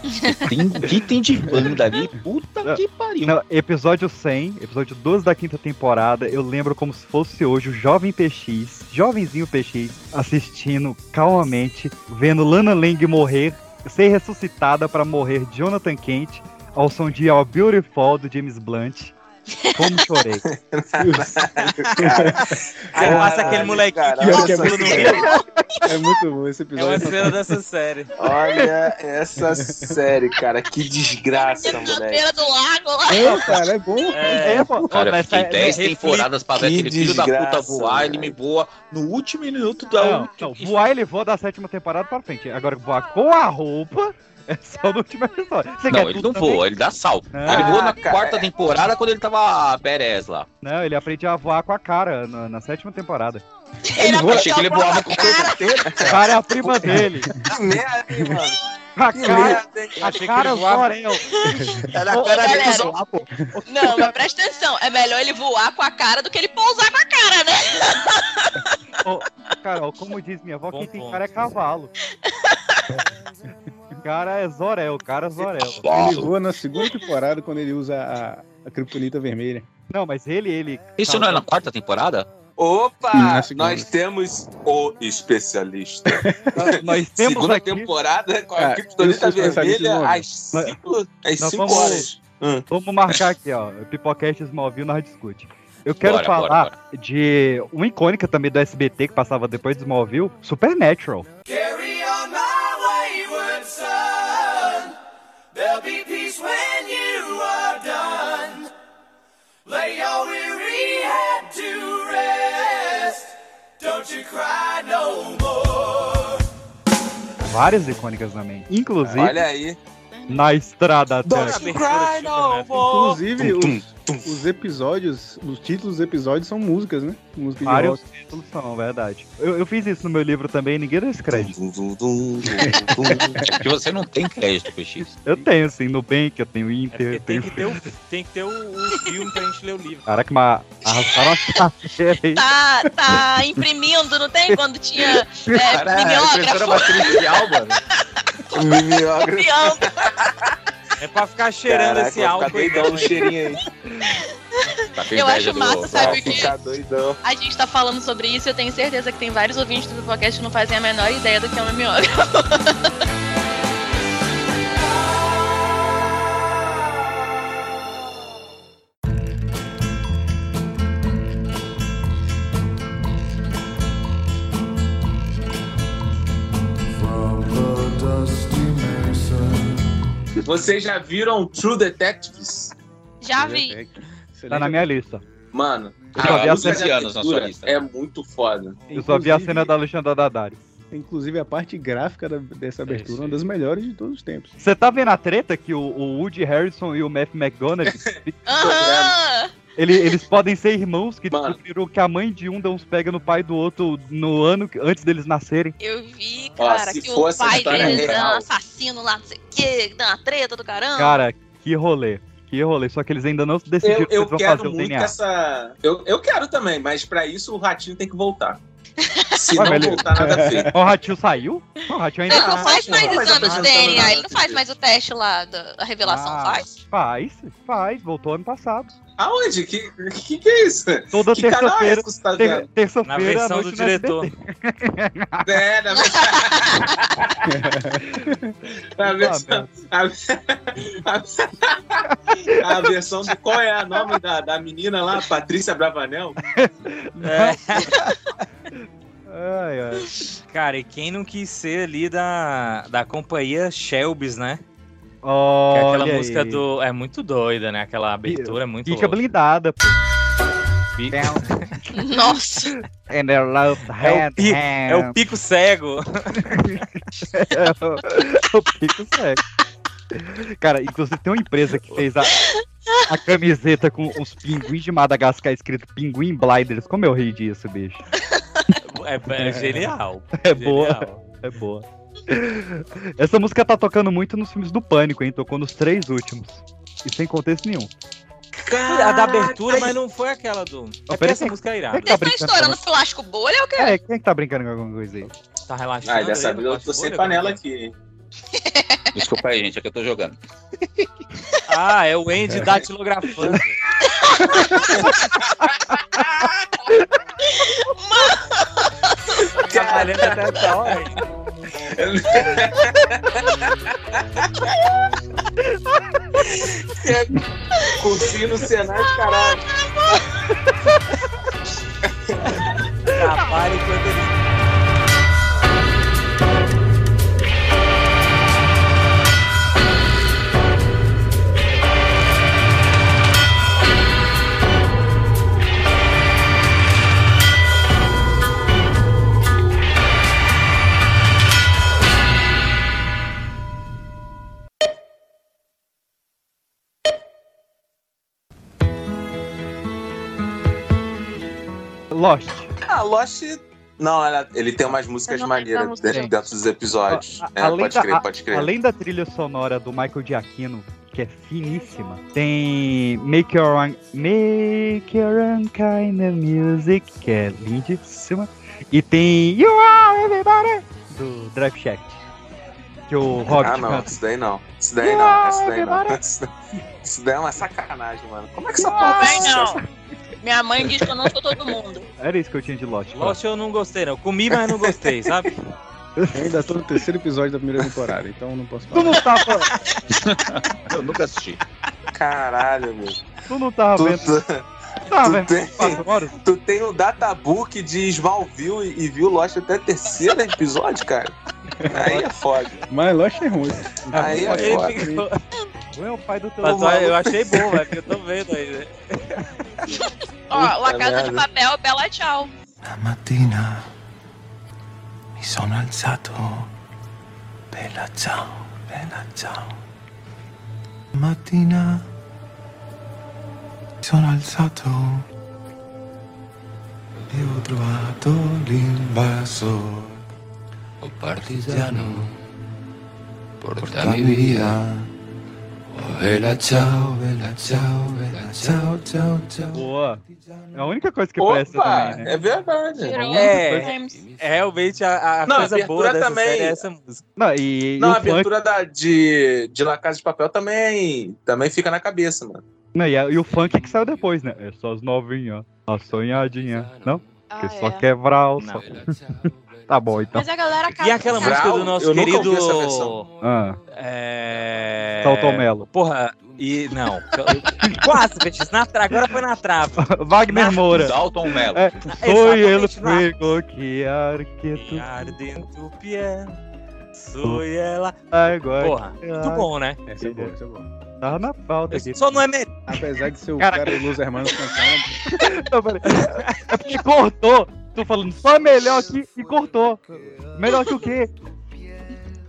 Tem, o que tem de banda ali? Puta que pariu. Não, episódio 100, episódio 12 da quinta temporada, eu lembro como se fosse hoje o jovem PX, jovenzinho PX, assistindo calmamente, vendo Lana Lang morrer, ser ressuscitada pra morrer Jonathan Kent, ao som de All Beautiful do James Blunt. Como chorei. Aí passa aquele molequinho que Pior que é no. É muito bom esse É episódio. uma cena dessa série. Olha essa série, cara. Que desgraça, Na moleque. beira do lago. É, cara, é bom. É, pô, Cara, eu fiquei essa- 10 reflete- temporadas pra ver que aquele filho da puta voar, ele velho. me voa no último minuto da Não, última. não, voar ele voa da sétima temporada pra frente. Agora voar com a roupa é só no último episódio. Você Não, ele não também? voa, ele dá salto. Ah, ele voa na cara, quarta é. temporada quando ele tava Perez lá. Não, ele aprende a voar com a cara na, na sétima temporada. Ele voa, achei que ele voava com o corpo inteiro. Cara é a prima dele. Merda, mano. A Que cara, a cara Zorel. Era Ô, a cara dele zoar, pô. Não, mas presta atenção. É melhor ele voar com a cara do que ele pousar com a cara, né? Ô, Carol, como diz minha avó, Bom quem tem ponto. cara é cavalo. O cara é Zorel, o cara é Zorel. Ele voa na segunda temporada quando ele usa a, a criptonita vermelha. Não, mas ele, ele. Isso não é na quarta temporada? Opa! Nós temos o especialista. Nós, nós temos Segunda aqui. temporada com a Ah, criptonita vermelha às 5 às Nós cinco vamos- horas. Hum. Vamos marcar aqui, ó. Pipocast Smallville nós discute. Eu quero Bora, falar bora, de uma icônica também do SBT que passava depois do Smallville, Supernatural. Carry There'll be peace when you are done. Lay your weary head to rest. Don't you cry no more. Várias icônicas também. Inclusive, Olha aí. Na estrada até Don't aqui. no. Inclusive, Tum, os, os episódios, os títulos dos episódios são músicas, né? Músicas de Vários rock. títulos são, verdade. Eu, eu fiz isso no meu livro também, ninguém dá esse crédito. Dum. Que você não tem crédito, PX. Eu tenho, assim, Nubank, eu tenho É Inter, porque eu tem tenho... que ter, o, tem que ter o, o filme pra gente ler o livro. Caraca, mas arrastaram a aí. Tá, tá imprimindo, não tem? Quando tinha é, Cara, impressora mimeógrafo. matricial, mano. Mimeógrafo. É pra ficar cheirando Caraca, esse álcool ficar doidão no dentro. cheirinho aí. Tá Eu acho massa, do- sabe o doidão. A gente tá falando sobre isso e eu tenho certeza que tem vários ouvintes do podcast que não fazem a menor ideia do que é um mimeógrafo. Vocês já viram True Detectives? Já vi. Tá na minha lista. Mano, Eu só vi a cena- anos na sua abertura lista. é muito foda. Eu só vi a Inclusive- cena da Alexandra Daddario. Inclusive, a parte gráfica da- dessa abertura é uma das melhores de todos os tempos. Você tá vendo a treta que o, o Woody Harrison e o Matthew McGonagall, Aham. Ele- eles podem ser irmãos que Mano. descobriram que a mãe de um dá uns pega no pai do outro no ano que- antes deles nascerem. Eu vi, Ó, cara, se que o pai deles é um assassino lá, não sei o que, dá uma treta do caramba. Cara, que rolê. Que rolê. Só que eles ainda não decidiram Eu, se eu eles vão quero fazer o muito DNA. essa. Eu, eu quero também, mas pra isso o ratinho tem que voltar. Se Ué, não ele- voltar, nada feito. Ó, O Ratinho saiu? Não, o Ratinho ainda Ele não Ah, faz mais não exame de DNA, ele não faz mais o teste lá da, da revelação, Ah, faz? Faz, faz. Voltou ano passado. Aonde? Que, que que é isso? Toda que canal é terça-feira. esse que você tá ter-? Na Terça-feira à versão do diretor. É, na versão. na versão. A, a- a versão do. Qual é o nome da, da menina lá? Patrícia Bravanel? É. Ai, ai. Cara, e quem não quis ser ali da, da companhia Shelby's, né? Que é Olha aquela aí. música do. É muito doida, né? Aquela abertura é muito Fica louca. blindada, pô. Fica- Nossa. And their love É o, hand, pi- hand. é o pico cego. É o, é o pico cego. Cara, inclusive tem uma empresa que fez a, a camiseta com os pinguins de Madagascar escrito Pinguim Blinders. Como eu ri disso, bicho? É, é genial. É boa. Genial. É boa. Essa música tá tocando muito nos filmes do Pânico, hein? Tocou nos três últimos. E sem contexto nenhum. a da abertura, mas não foi aquela do. É porque peraí, essa música é irada. quem que tá Tá brincando? estourando plástico bolha ou o quê? É, quem é que tá brincando com alguma coisa aí? Tá relaxando. Ah, dessa vez eu tô sem bolha, panela como aqui, hein? Desculpa aí, gente, é que eu tô jogando. é? Ah, é o Andy datilografando. Trabalhando até essa hora. hein? Cursinho no Senai, caralho. Trabalha enquanto ele. Lost. Ah, Lost. Não, ela- ele tem umas músicas maneiras música. dentro, dentro dos episódios. A- É, além, pode da, crer, pode crer. além da trilha sonora do Michael Giacchino, que é finíssima, tem Make Your Own, Make Your Own Kind of Music, que é lindíssima, e tem You Are Everybody, do Drive Shaft, que o Hobbit Ah, não, canta. isso daí não. Isso daí não, isso daí não. Isso- daí é uma sacanagem, mano. Como é que essa porra sucesso? Minha mãe diz que eu não sou todo mundo. Era isso que eu tinha de Lost. Lost eu não gostei, não. Comi, mas não gostei, sabe? Eu ainda tô no terceiro episódio da primeira temporada, então não posso Tu falar. não tava, Eu nunca assisti. Caralho, meu. tu não tava Tu, vendo, tu, tu tu tem- tu tem o databook de Smallville e, e viu Lost até o terceiro episódio, cara? Aí é foda. Mas Lost é ruim. Aí é Ele foda. ficou- É o pai do teu Mas olha, eu achei bom, velho, porque eu tô vendo aí, né? Ó, La Casa de merda. Papel, bela tchau. La mattina mi sono alzato. Bella ciao, bella ciao. La mattina mi sono alzato e ho trovato l'invasor. Oh partigiano, portami via. Bella ciao, bella ciao, bella ciao, ciao, ciao. Boa. É a única coisa que presta Opa, também, né? é verdade. É. Times. É, realmente a, a Não, a coisa boa abertura dessa também. série é essa música. Não, e, Não, e a funk, abertura da, de, de La Casa de Papel também, também fica na cabeça, mano. não, e, a- e o funk que saiu depois, né? É só as novinhas, a sonhadinha, não? Ah, Que só é. quebrar o Não. sol. Tá bom, então. Mas a galera E aquela Vral, música do nosso eu nunca querido. ouvi essa versão. Ah, É. Saltou Melo. Porra, e. Não. Quase, Betis. Na tra... Agora foi na trave. Wagner Moura. Dalton Mello. É, Foi ele fuego que arqueto Ardente o pie. Sou ela. agora. Porra, muito bom, né? Essa é boa, essa é boa. Tava na pauta aqui. Só não é melhor. Apesar de ser o Cara- cara do Los Hermanos cantando, Não, peraí. É porque cortou. Tô falando só melhor aqui e cortou. Melhor que o quê?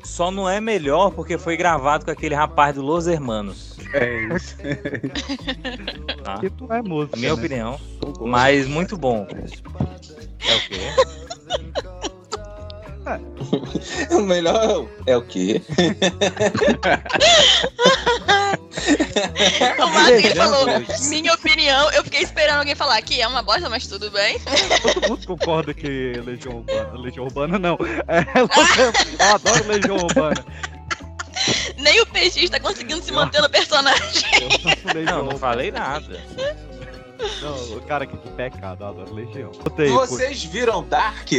Só não é melhor porque foi gravado com aquele rapaz do Los Hermanos. é isso. Tá? Porque tu é música. Na minha né? opinião. Mas muito bom. É o quê? O melhor é o quê? O Márcio falou, minha opinião, eu fiquei esperando alguém falar que é uma bosta, mas tudo bem. Todo mundo concorda que Legião Urbana. Legião Urbana não. É, eu adoro Legião Urbana. Nem o PX tá conseguindo se manter no personagem. Não, não falei nada. Não, o cara que que pecado, eu adoro Legião. Vocês viram Dark?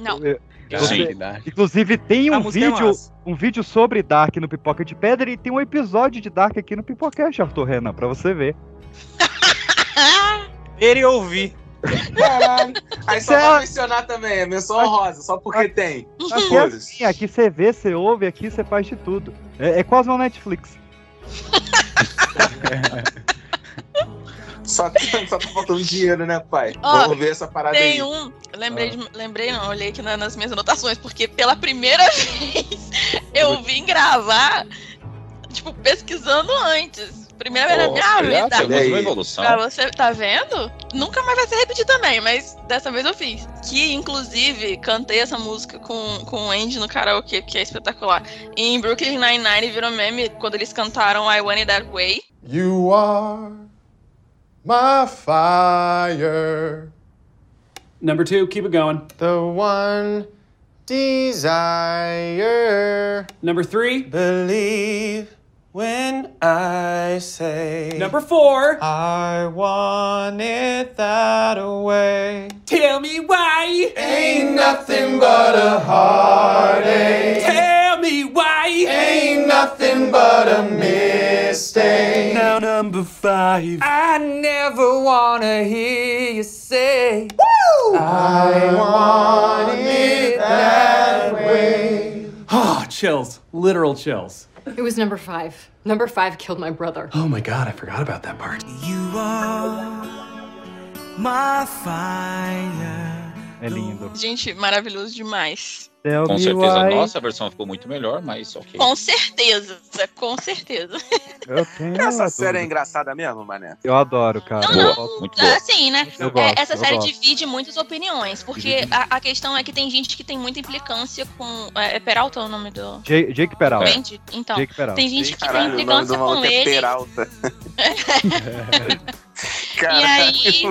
Não. Eu-. Você- Inclusive tem um é vídeo, um vídeo sobre Dark no Pipoca de Pedra e tem um episódio de Dark aqui no Pipocast, Arthur Renan, pra você ver. Ver e ouvir. Caralho. Aí só vai mencionar também, é menção honrosa, só porque tem. Aqui é assim, aqui você vê, você ouve, aqui você faz de tudo. É, é quase uma Netflix. Só, só tá faltando dinheiro, né, pai? Ó, Vamos ver essa parada Tem aí. um. Lembrei, de- lembrei não, olhei aqui na- nas minhas anotações, porque pela primeira vez eu vim gravar, tipo, pesquisando antes. Primeira vez na minha vida. uma evolução. Pra você, tá vendo? Nunca mais vai se repetir também, mas dessa vez eu fiz. Que, inclusive, cantei essa música com, com o Andy no karaokê, que é espetacular. E em Brooklyn Nine-Nine virou meme quando eles cantaram I Want It That Way. You are my fire. Number two, keep it going. The one desire. Number three, Believe when I say. number four. I want it that way. Tell me why. Ain't nothing but a heartache. Tell me why. Ain't nothing but a mistake. Now number five. I never wanna hear you say, Woo! I want it that way. Oh, chills. Literal chills. It was number five. Number five killed my brother. Oh my god, I forgot about that part. You are my fire. É lindo. Gente, maravilhoso demais. Tell Com certeza a why. nossa versão ficou muito melhor, mas ok. Com certeza, com certeza. Eu tenho Essa série é engraçada mesmo, mané? Eu adoro, cara. Não, Eu não. gosto. Muito boa. Assim, né? Eu É, gosto, essa eu série gosto. divide muitas opiniões, porque a, a questão é que tem gente que tem muita implicância com. É, é Peralta o nome do. Jake, Jake Peralta. Então. Jake Peralta. Tem gente que Caralho, tem o nome do implicância com é ele. Peralta. E Caralho, aí.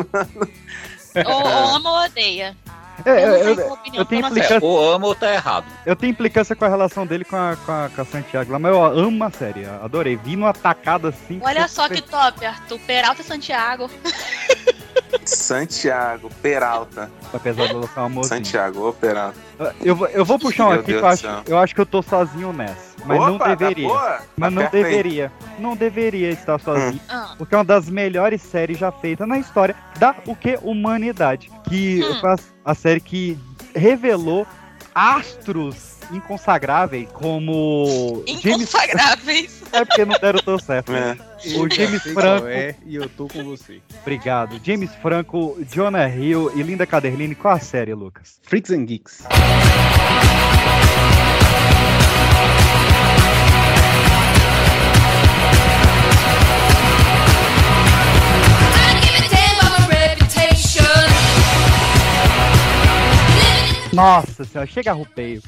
ou, ou ama ou odeia. É, Eu eu, tenho opinião eu implicância, Ou ama ou tá errado. eu tenho implicância com a relação dele com a, com a, com a Santiago lá, mas eu amo a série, adorei. Vi numa tacada assim. Olha só que top, Arthur. Peralta e Santiago. Santiago, Peralta. Apesar de ela ser um amorzinho. Santiago, ô Peralta. Eu, vou- eu vou puxar um Meu aqui Deus que eu acho, eu acho que eu tô sozinho nessa. Mas não Opa, tá deveria. boa? Mas não Aperta aí. deveria. Não deveria estar sozinho. Ah. Porque é uma das melhores séries já feitas na história da o que? Humanidade. Que Hum. a, a série que revelou astros inconsagráveis como James Inconfagráveis. É porque não deram tão certo. É. O James sei qual Franco. é e eu tô com você. Obrigado. James Franco, Jonah Hill e Linda Caderline. Qual a série, Lucas? Freaks and Geeks. Nossa senhora, chega a rupeio.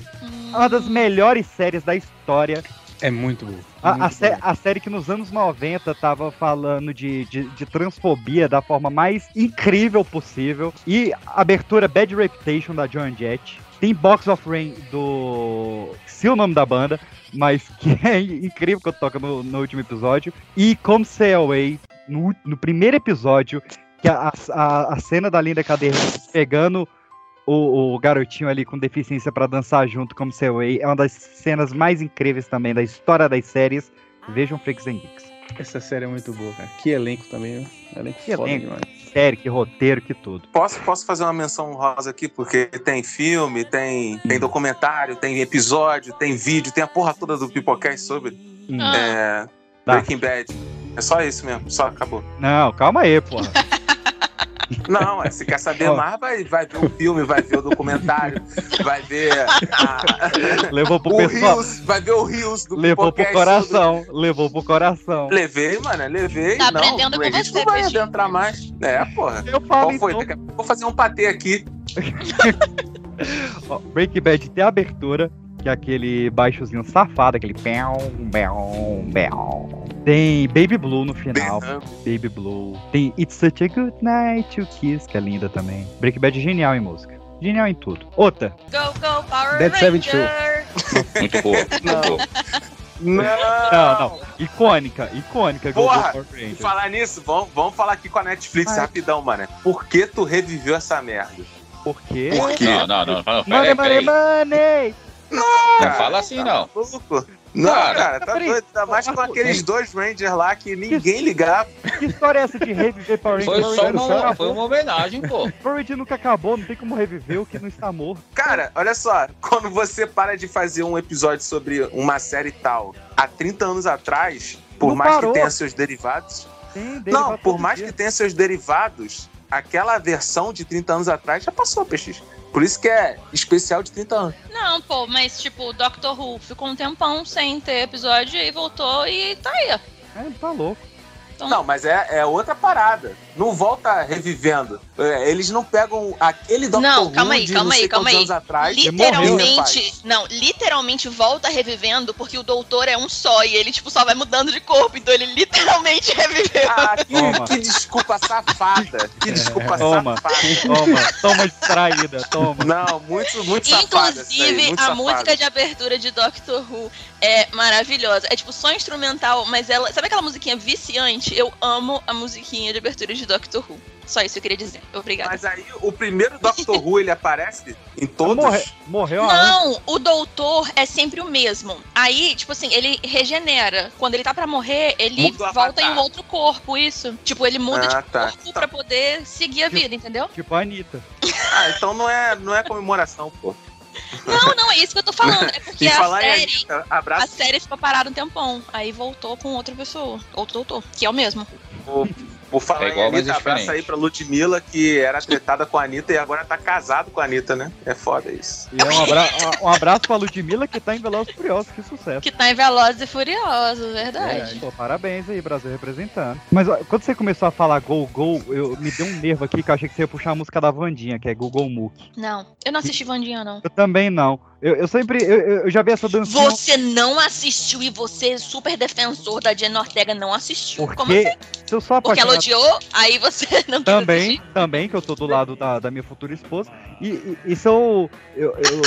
Uma das melhores séries da história. É muito bom. A, a muito sé- bom. a série que nos anos 90 tava falando de, de, de transfobia da forma mais incrível possível. E a abertura Bad Reputation da Joan Jett. Tem Box of Rain do. Se o nome da banda, mas que é incrível que eu toco no, no último episódio. E Come Say Away, no, no primeiro episódio, que a, a, a cena da Linda Cadeira pegando o, o garotinho ali com deficiência pra dançar junto, como Say Away, é uma das cenas mais incríveis também da história das séries. Vejam Freaks and Geeks. Essa série é muito boa, cara. Que elenco também, né? Elenco Que foda elenco. demais. Série, que roteiro, que tudo. Posso, posso fazer uma menção rosa aqui? Porque tem filme, tem, tem documentário, tem episódio, tem vídeo, tem a porra toda do Pipocast sobre Hum. é, Tá. Breaking Bad. É só isso mesmo, só acabou. Não, calma aí, porra. Não, se quer saber mais, vai, vai ver o filme, vai ver o documentário, vai ver a- Levou pro o pessoal. Rios, vai ver o Rios do Levou pro coração. Levou pro coração. Levei, mano, levei. Tá não, aprendendo com você, não vai Peixinho. adentrar mais. É, porra. Eu falo, Qual foi? então. Vou fazer um patê aqui. Ó, Breaking Bad tem abertura, que é aquele baixozinho safado, aquele pão, pão, pão. Tem Baby Blue no final. Baby Blue. Tem It's Such a Good Night to Kiss, que é linda também. Breaking Bad é genial em música. Genial em tudo. Outra. Go, go, Power Dead. Ranger. Muito boa, muito Não. boa. Não! Não, não. Icônica, icônica. Go Go Porra, e falar nisso, vamos, vamos falar aqui com a Netflix Ai. rapidão, mano. Por que tu reviveu essa merda? Por quê? Por quê? Não, não, não. Money, money, money! Não fala assim, não. Maluco? Não, Cara, cara, tá peraí. doido. Ainda mais com aqueles dois Rangers lá que ninguém ligava. Que história é essa de reviver Power Rangers? Foi só uma, foi uma homenagem, pô. Power Rangers nunca acabou, não tem como reviver o que não está morto. Cara, olha só, quando você para de fazer um episódio sobre uma série tal há 30 anos atrás, por Não mais parou. que tenha seus derivados. Tem Não, por mais dia. que tenha seus derivados, aquela versão de 30 anos atrás já passou, PX. Por isso que é especial de 30 anos. Não, pô, mas tipo, Doctor Who ficou um tempão sem ter episódio e voltou e tá aí, ó. É, tá louco. Então- Não, mas é, é outra parada. Não volta revivendo. É, Eles não pegam aquele Doctor Não, Who calma aí, calma aí, calma aí. anos atrás. Literalmente, não, literalmente volta revivendo porque o doutor é um só e ele, tipo, só vai mudando de corpo. Então ele literalmente reviveu. Ah, que, Toma. que desculpa safada. Que desculpa Toma, safada. toma, toma distraída, toma. Não, muito, muito safada. isso aí, Inclusive, muito a safada. música de abertura de Doctor Who é maravilhosa. É tipo só instrumental, mas ela. Sabe aquela musiquinha viciante? Eu amo a musiquinha de abertura de Doctor Who. Só isso eu queria dizer. Obrigada. Mas aí, o primeiro Doctor Who, ele aparece em todos? Morre- morreu Não, o doutor é sempre o mesmo. Aí, tipo assim, ele regenera. Quando ele tá pra morrer, ele Muda volta em um outro corpo, isso. Tipo, ele muda Ah, de tá. corpo pra poder seguir a vida, entendeu? Tipo a Anitta. Ah, então não é, não é comemoração, pô. Não, não, é isso que eu tô falando. É porque a série. Anitta, A série ficou parada um tempão. Aí voltou com outra pessoa. Outro doutor, que é o mesmo. Por falar É igual, em Anitta, é abraço diferente. aí pra Ludmilla, que era tretada com a Anitta e agora tá casado com a Anitta, né? É foda isso. E é um, abra um abraço pra Ludmilla que tá em Velozes e Furiosos, que sucesso. Que tá em Velozes e Furiosos, verdade. Pô, parabéns aí, Brasil representando. Mas ó, quando você começou a falar Go Go, eu me deu um nervo aqui que eu achei que você ia puxar a música da Vandinha, que é Google Mook. Não, eu não assisti Vandinha, não. Eu também não. Eu, eu sempre. Eu, eu- já vi essa dancinha. Você não assistiu e você, super defensor da Jenna Ortega, não assistiu. Como Porque assim? se eu sou Porque ela odiou, aí você não Também, assistir. também, que eu tô do lado da, da minha futura esposa. E, e, e se eu. Eu, eu, eu,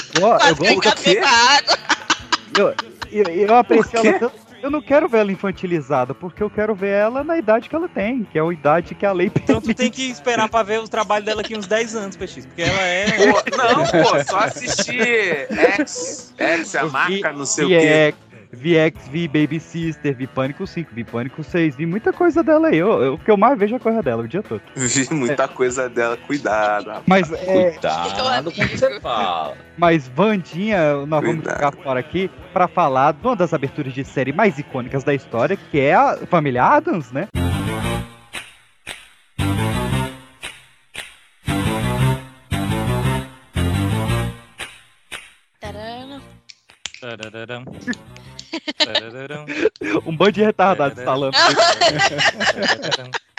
eu, eu, eu, eu aprecio ela tanto. Eu não quero ver ela infantilizada, porque eu quero ver ela na idade que ela tem, que é a idade que a lei Então tu permite. tem que esperar pra ver o trabalho dela aqui uns 10 anos, PX, porque ela é. Pô, não, pô, só assistir X, X, a marca, não sei o quê. VX, vi Baby Sister, vi Pânico 5, vi Pânico 6, vi muita coisa dela aí. Eu, eu- o que eu mais vejo é a coisa dela o dia todo. Vi muita coisa dela, cuidado. rapaz. Mas, é, Cuidado com o que você fala. mas Vandinha, nós vamos Cuidado. ficar fora aqui pra falar de uma das aberturas de série mais icônicas da história, que é a Família Adams, né? Um bando de retardados falando.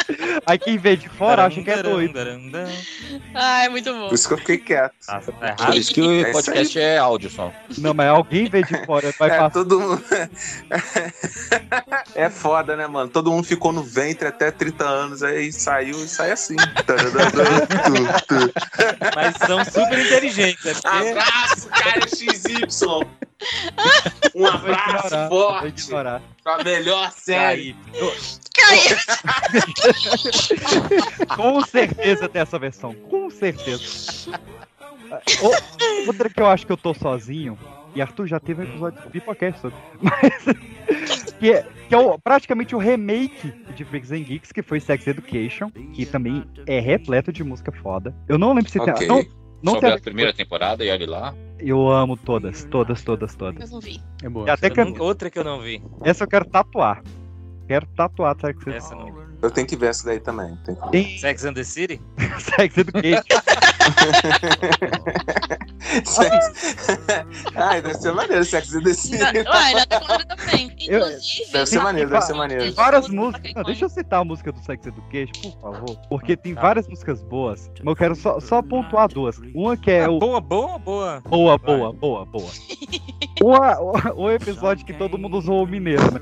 Aí quem vê de fora acha que é doido. Tarararam. Ai, muito bom. Por isso que eu fiquei quieto. Nossa, tá Por isso que É o podcast é áudio só. Não, mas alguém vê de fora, vai É, passar. todo mundo. é foda, né, mano? Todo mundo ficou no ventre até 30 anos, aí saiu e sai assim. Mas são super inteligentes. É porque Abraço, cara XY. Um abraço ignorar, forte pra melhor série. Caiu. Com certeza tem essa versão, com certeza. O- outra que eu acho que eu tô sozinho, e Arthur já teve um episódio do Pipocast sobre, mas que é, que é o- praticamente o remake de Freaks and Geeks, que foi Sex Education, que também é repleto de música foda. Eu não lembro se Ok. tem. Não, não Sobre tem a primeira temporada e olha lá. Eu amo todas, todas, todas, todas. Eu não vi. É boa. Até eu que outra que eu não vi. essa eu quero tatuar. Quero tatuar Sex Education. não vi. Eu tenho que ver essa daí também. Tem que ver. Tem Sex and the City? Sex Education. Ai, deve ser maneiro Sex and the City. Uai, na Declara também. Inclusive. Deve ser maneiro, deve ser maneiro. várias músicas. Não, deixa eu citar a música do Sex Education, por favor. Porque tem várias músicas boas. Mas eu quero só, só pontuar duas. Uma que é o. Boa, boa, boa. Boa, boa, boa, boa. Uma- O, o episódio que todo mundo usou o mineiro, né?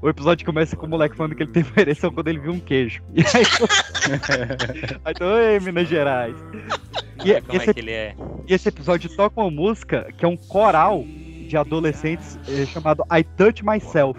O episódio começa com o moleque falando que ele teve uma ereção quando ele viu um queijo. E aí. aí então, ei, Minas Gerais. E, Olha como esse, é que ele é. e esse episódio toca uma música que é um coral de adolescentes eh, chamado I Touch Myself.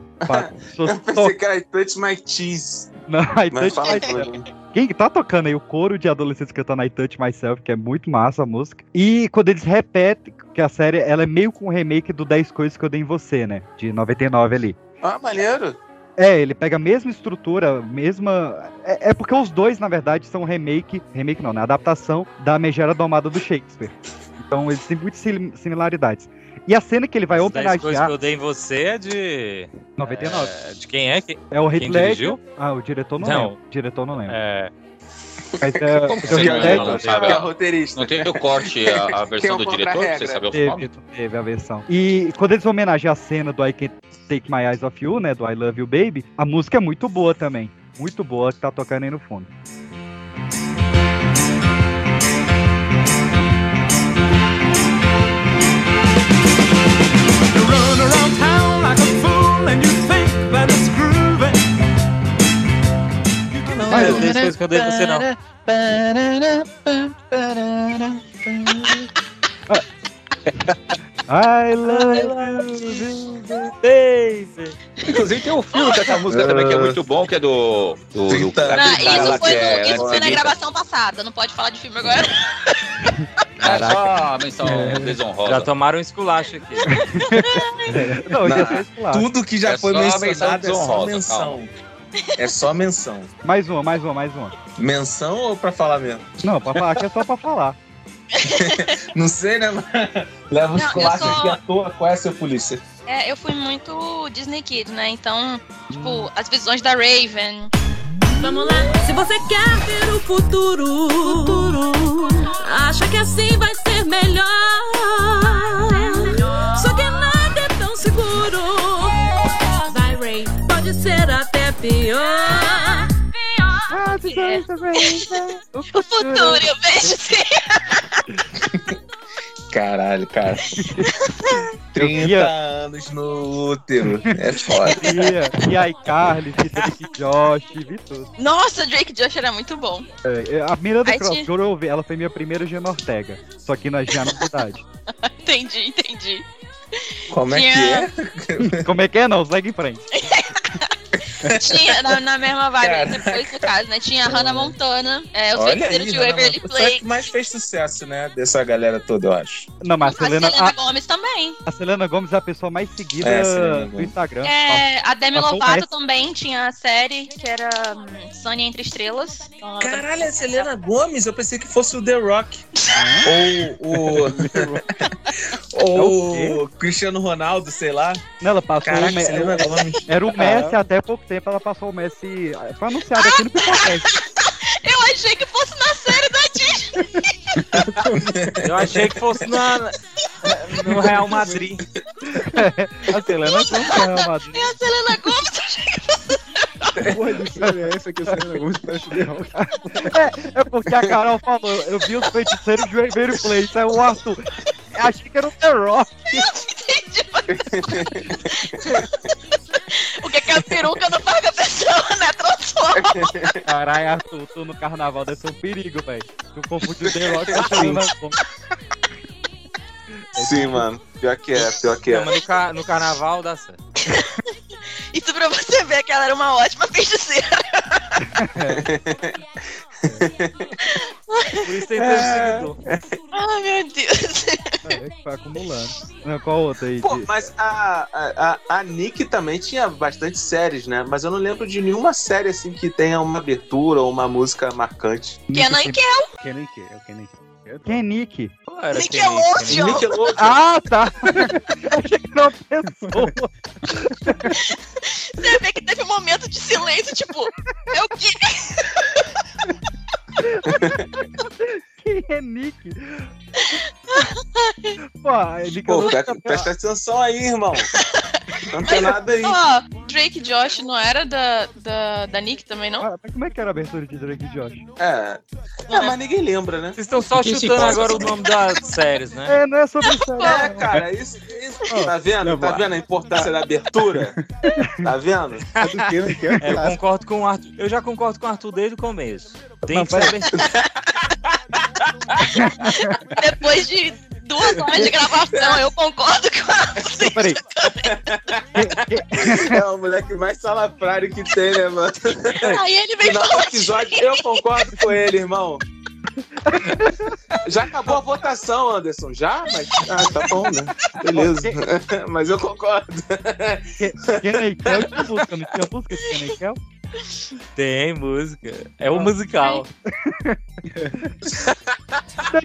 Que Eu pensei que era I Touch My Cheese. Não, I Mas Touch tudo. Quem que tá tocando aí o coro de adolescentes cantando I Touch Myself, que é muito massa a música. E quando eles repetem, que a série ela é meio com um remake do 10 Coisas que eu dei em você, né? De 99 ali. Ah, maneiro. É, ele pega a mesma estrutura, mesma. É, é porque os dois, na verdade, são remake. Remake não, né? Adaptação da Megera Domada do Shakespeare. Então eles têm muitas sim- similaridades. E a cena que ele vai As 10 coisas homenagear. que eu dei em você é de. 99. É, de quem é? que É o Heath quem Ledger. dirigiu? Ah, o diretor não, Não. lembro. O diretor não lembra. É. Mas é, Como você não lembra? Não sabe? É roteirista. Não teve o corte, a, a versão do diretor? Você sabe o Teve, nome? teve a versão. E quando eles homenageiam a cena do I Can't Take My Eyes Off You, né? Do I Love You Baby, a música é muito boa também. Muito boa que tá tocando aí no fundo. Não, é 10 coisas que eu dei em você, não. I love you, baby. Inclusive tem um filme dessa música também que é muito bom, que é do. do, do Não, cara isso foi, que no- é isso foi na antisemita. gravação passada, não pode falar de filme agora. É só a menção desonrosa. Já tomaram um esculacho aqui. Não, Não, ia ser esse lá. Tudo que já É foi mencionado é só menção. É só menção. Mais uma, mais uma, mais uma. Menção ou pra falar mesmo? Não, pra falar que é só pra falar. Não sei, né? Leva Não, uns eu colachos só- aqui à toa. Qual é a sua polícia? É, eu fui muito Disney Kid, né? Então, tipo, as visões da Raven. Vamos lá. Se você quer ver o futuro, acha que assim vai ser melhor. Só que nada é tão seguro. Vai, Ray, pode ser até pior. O futuro, eu vejo sim. Caralho, cara. 30 queria- anos no útero. É foda. E, e aí, Carly, Drake Josh, vi tudo. Nossa, Drake Josh era muito bom. É, a Miranda Aí Cross, quando eu vi, ela foi minha primeira Giana Ortega. Só que na Giana Cidade. Entendi, entendi. Como é que é? Como é que é? Não, segue em frente. Tinha, na, na mesma vibe, Cara. depois no caso, né? Tinha a Hannah Montana, é, o feiticeiro de Waverly Place. que mais fez sucesso, né? Dessa galera toda, eu acho. Não, mas a A Selena, Selena a, Gomes também. a Selena Gomes é a pessoa mais seguida É, do. Instagram. É, a Demi Lovato também tinha a série que era hum, Sunny Entre Estrelas. Então, Caralho, a Selena Gomes, eu pensei que fosse o The Rock. Ou o. Ou o Cristiano Ronaldo, sei lá. Não, ela passou Caraca, o Messi. Selena Gomes. Era o Messi até pouco tempo, ela passou o Messi. Foi anunciado aqui no Pipocast. Eu achei que fosse na série da Disney. Eu achei que fosse na, no Real Madrid. a Selena Gomes é Real Madrid. É a Selena Gomes, eu achei que fosse. Porra de série é essa que a Selena Gomes parece Rock? É, é porque a Carol falou, eu vi os feiticeiros de Waverly Place, aí o Arthur. Achei que era o The Rock. O que, que a peruca não faz com a pessoa, né? Transforma. Caralho, Arthur, tu no carnaval deve ser um perigo, velho. Tu confundiu The Rock com a. Sim, mano. Pior que é, pior que Não, é. mas no, ca- no carnaval dá certo. Isso pra você ver que ela era uma ótima feiticeira. Por isso tem tanto seguidor. Ai, meu Deus. É, que foi acumulando. Não, qual outra aí? Pô, de- mas a, a, a, Nick também tinha bastante séries, né? Mas eu não lembro de nenhuma série assim que tenha uma abertura ou uma música marcante. Kenan e Kel. Kenan que é o Kenan que Quem é Nick? Qual era Nickelodeon. Nickelodeon. Ah, tá! Achei que uma pessoa. Você vê que teve um momento de silêncio, tipo, é o quê? Quem é Nick? Pô, a Pô, Nickelodeon presta, atenção aí, irmão. Não tem nada aí. Ó, Drake e Josh não era da, da, da Nick também, não? Ah, mas como é que era a abertura de Drake e Josh? É. É, mas ninguém lembra, né? Vocês estão só Quem chutando agora o nome das séries, né? É, não é sobre isso. É, cara, isso, isso tá vendo? Tá vendo a importância da abertura? Tá vendo? É, eu concordo com o Arthur. Eu já concordo com o Arthur desde o começo. Tem que ser. Depois de duas horas de gravação, eu concordo com a Peraí. É o moleque mais salafrário que tem, né, mano? Aí ele vem falar episódio, eu concordo com ele, irmão. Já acabou a votação, Anderson? Já? Mas, ah, tá bom, né? Beleza. Mas eu concordo. Kenny Kel tinha música, não tinha música de Kel? Tem música. É o musical.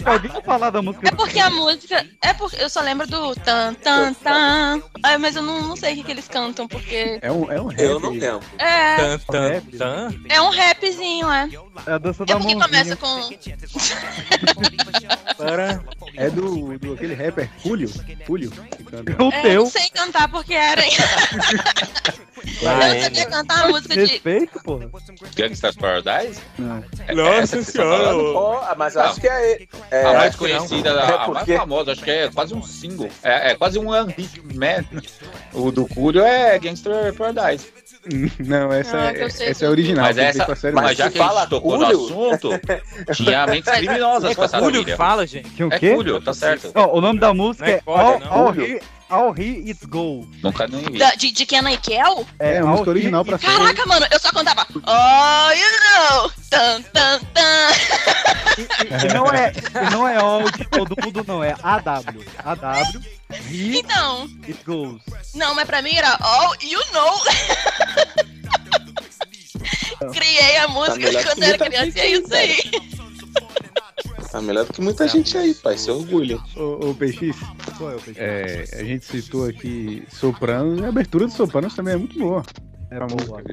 Alguém falar da música É porque a música. É porque eu só lembro do tan tan tan. Ah, mas eu não, não sei o que, que eles cantam, porque. É um, é um rap. Eu não lembro. É. Tan, tan, tan. É um rapzinho, é. É a dança É da porque mãozinha. começa com. Para. É do, do aquele rapper Julio. Julio. É, eu teu. não sei cantar porque era. Ah, eu é, sabia né? cantar a música de. Respeito, porra. Gangsta's Paradise? Não. É Nossa que tá Senhora. Ó, mas eu acho que é. é a mais que conhecida, É a mais famosa, acho que é quase um single. É, é quase um Hit Man. O do Julio é Gangster Paradise. Não, essa, Ah, é, que essa é a original. Mas, que essa, mas Mas já que a fala gente tocou Julio- no assunto, tinha mentes criminosas com essa que família. fala, gente. Tinha o É quê? Julio, tá certo. Ó, o nome da música é é foda, All, não. All. He, All He It Go. Nunca nem vi. da- de, de Kenna e Kel? É, a All música original pra série. Caraca, mano, eu só cantava. Oh, you know! Tan, tan, tan. E não é, e não é all de todo mundo, não. É AW. AW. He Então, It Goes. não, mas pra mim era Oh, you know! Criei a música melhor quando que era criança, e é isso aí. Tá melhor do que muita gente aí, pai. Se orgulha. Ô, ô PX, Sou eu, Peixe. é, a gente citou aqui Sopranos, e a abertura de Sopranos também é muito boa. É boa.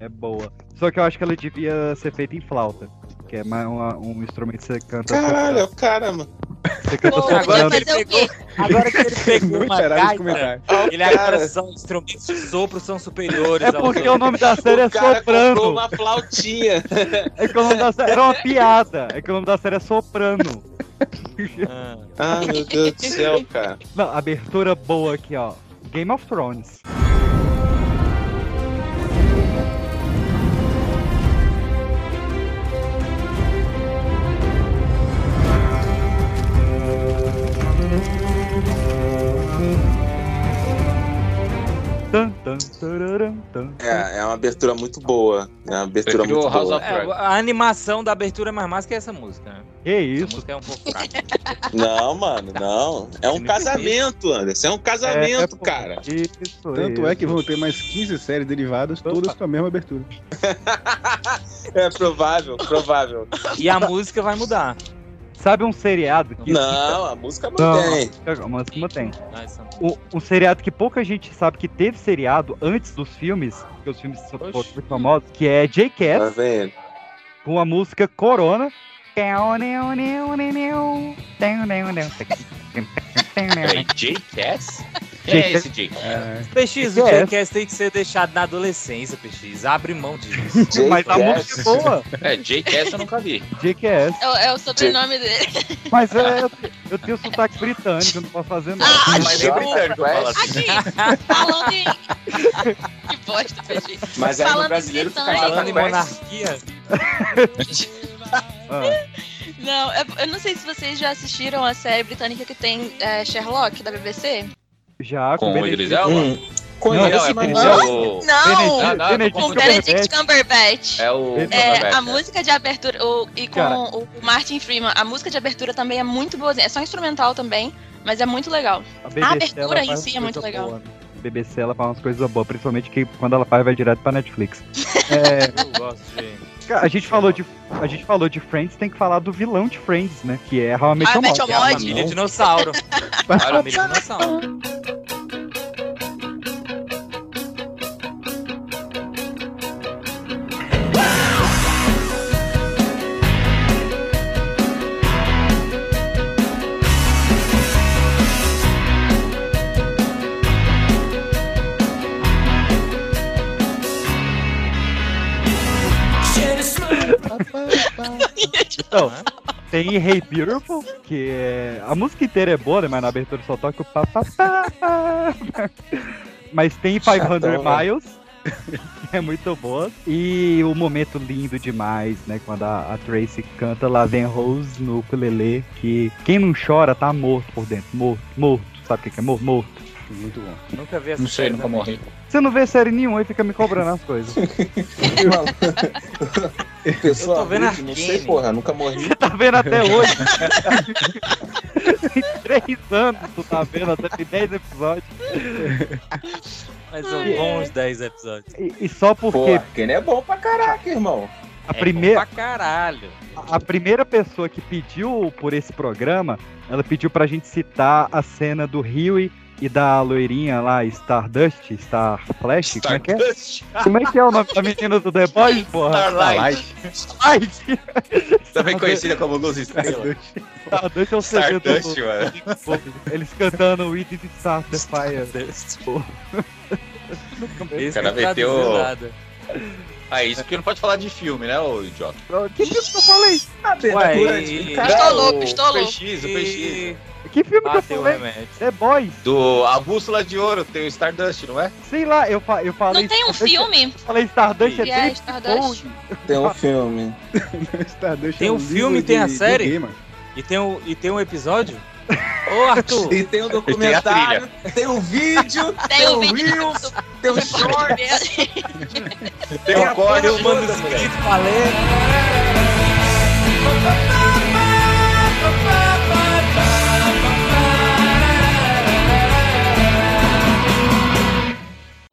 É boa. Só que eu acho que ela devia ser feita em flauta. Que é mais uma- um instrumento que você canta. Caralho, é o cara, mano. Você canta Pô. Agora que ele o quê? pegou, agora que ele pegou uma gaita, comentário. ele agora são instrumentos de sopro são superiores É porque o nome da série é O cara comprou Soprano. uma flautinha. É que o nome da série era uma piada. É que o nome da série é Soprano. Ah. Ah, meu Deus do céu, cara. Não, abertura boa aqui, ó. Game of Thrones. É, é uma abertura muito boa. É uma abertura Prefiro muito House boa. É, a animação da abertura é mais massa que essa música. né? Que Essa isso? música é um pouco fraca. Não, mano, não. É um casamento, Anderson. É um casamento, É, cara. Isso, Tanto é que isso. vão ter mais 15 séries derivadas, todas com a mesma abertura. É provável, provável. E a música vai mudar. Sabe um seriado que. Não, a música Não, mantém. Mas como tem. Nós somos- Um, um seriado que pouca gente sabe que teve seriado antes dos filmes, porque os filmes são muito famosos, que é Tá J.K. vendo? com a música Corona. Peraí, J-Cass? Quem é esse J? É, PX, o Que é? Jackass tem que ser deixado na adolescência, PX. Abre mão disso. Mas a música é boa. É, J-Cass eu nunca vi. J.K. É, o- é o sobrenome dele. Mas é, eu tenho sotaque britânico, eu não posso fazer nada. Ah, Mas Jota britânico assim. Aqui, falando em. que bosta, Peixe. Mas aí no Falando brasileiro em fica britânico. Falando em monarquia, Ah, Não, eu, eu não sei se vocês já assistiram a série britânica que tem é, Sherlock, da BBC. Já Com o Benedict- Idris Elba? Hum, Não, é mas com não. o... Não! Ah, não, Benedict com confundindo. Benedict Cumberbatch. É o... É, Cumberbatch, a é. música de abertura, o, e com Cara. o Martin Freeman, a música de abertura também é muito boazinha. É só instrumental também, mas é muito legal. A, A abertura em si é muito legal. boas, né? A BBC ela faz umas coisas boas, principalmente que quando ela faz vai direto pra Netflix. É, eu gosto de. Cara, a gente falou de a gente falou de Friends, tem que falar do vilão de Friends, né? Que é How I Met I Your Mother. É família dinossauro. Família dinossauro. Então, tem Hey Beautiful, que é... A música inteira é boa, né? Mas na abertura só toca o pá, pá, pá, pá. Mas tem 500 Chatão, né? Miles, que é muito boa. E o momento lindo demais, né? Quando a, a Tracy canta Lá Vem Rose no ukulele, que quem não chora tá morto por dentro. Morto, morto. Sabe o que é morto? Morto. Muito bom. Nunca vi essa Não sei, nunca morri. Você não vê série nenhuma e fica me cobrando as coisas. Pessoa Eu tô vendo não sei, porra, nunca morri. Você tá vendo até hoje? Tem três anos tu tá vendo, até tem 10 episódios. Mas são bons 10 episódios. E, e só Pô, porque Arcane é bom pra caraca, irmão. a, É primeira, bom pra caralho. a primeira pessoa que pediu por esse programa, ela pediu pra gente citar a cena do Huey e da loirinha lá, Stardust, Star Flash, como é que é? Stardust. Como é que é o nome da menina do The Boys, porra? Starlight. Starlight. Também conhecida como Luz Estrela. Stardust é o CD Stardust, mano. Eles cantando We Did Start the Fire. Pô. Esse cara não traduziu meteu- nada. Ah, isso porque não pode falar de filme, né, ô idiota? Que filme que eu falei? Ué, Abertura e- de Pistolou, o pistolou. PX, o PX. Que filme que eu o falei? remédio. The Boys. Do A Bússola de Ouro, tem o Stardust, não é? Sei lá, eu, fa eu falei... Não tem um Stardust- filme? Eu falei Stardust é é Stardust? Tem um filme. Stardust Tem é um filme, tem a de- de série? E tem um, e tem um episódio? Ô, Arthur! E tem um documentário, tem um vídeo, Tem um o vídeo Reels, tem um do short. Tem a o código, Tem um manuscrito pra ler.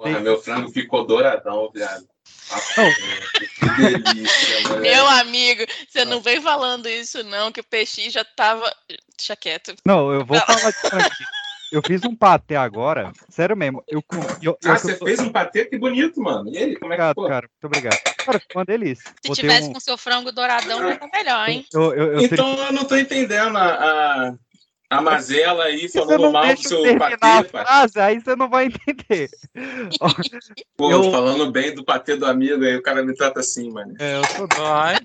Porra, meu frango ficou douradão, viado. Que delícia, mano. Meu amigo, você não vem falando isso não, que o PX já tava... Deixa quieto. Não, eu vou falar de franquia. Eu fiz um patê agora, sério mesmo. Eu, com- eu, eu, Ah, você tô- fez um patê? Que bonito, mano. E ele, como é que Obrigado, ficou? cara. Muito obrigado. Cara, ficou uma delícia. Se Botei tivesse um- com seu frango douradão, tava melhor, hein? eu, eu, eu Então eu não tô entendendo a, a, a mazela aí falando não mal do deixa eu seu patê, frase, aí você não vai entender. Pô, eu- falando bem do patê do amigo, aí o cara me trata assim, mano. É, eu tô, Vai.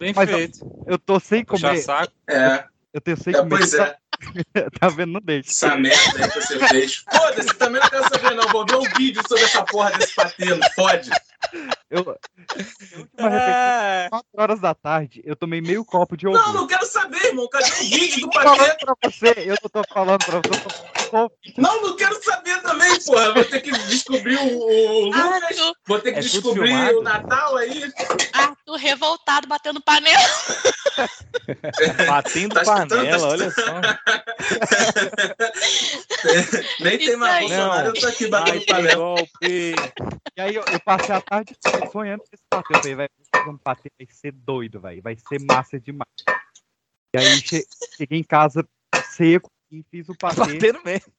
Bem Mas eu- feito. eu tô sem Puxa comer. saco. É, Eu tenho sem é comer. pois é. Tá vendo? Não deixa. Essa merda aí que você fez. Foda-se, também não quero saber, não. Vou ver um vídeo sobre essa porra desse patê, não fode. Eu, última refeição, É. 4 horas da tarde, eu tomei meio copo de Não, iogurte. não quero saber, irmão. Cadê o vídeo do Tô falando patê? pra você, eu não tô falando pra você, eu tô Não, não quero saber também, porra. Vou ter que descobrir o, o Lucas. Arthur, Vou ter que É descobrir filmado? o Natal aí. Arthur revoltado, batendo panela. Batendo Tá escutando? panela, Tá olha só. Nem tem mais. Bolsonaro, eu tô aqui batendo que panela. E aí eu, eu passei a tarde sonhando com esse. Eu falei, vai fazer um patê, vai ser doido, vai. Vai ser massa demais. E aí che- cheguei em casa seco e fiz o patê. Batendo mesmo.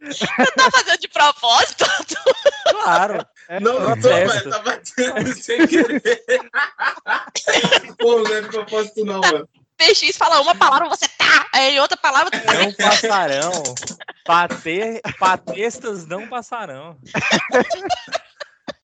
Você tá fazendo de propósito? Claro. É, Não, não tô, mas tá batendo sem querer. Pô, não é de propósito não, mano. PX fala uma palavra, você tá. Aí outra palavra, Não passarão. Patê, patestas não passarão.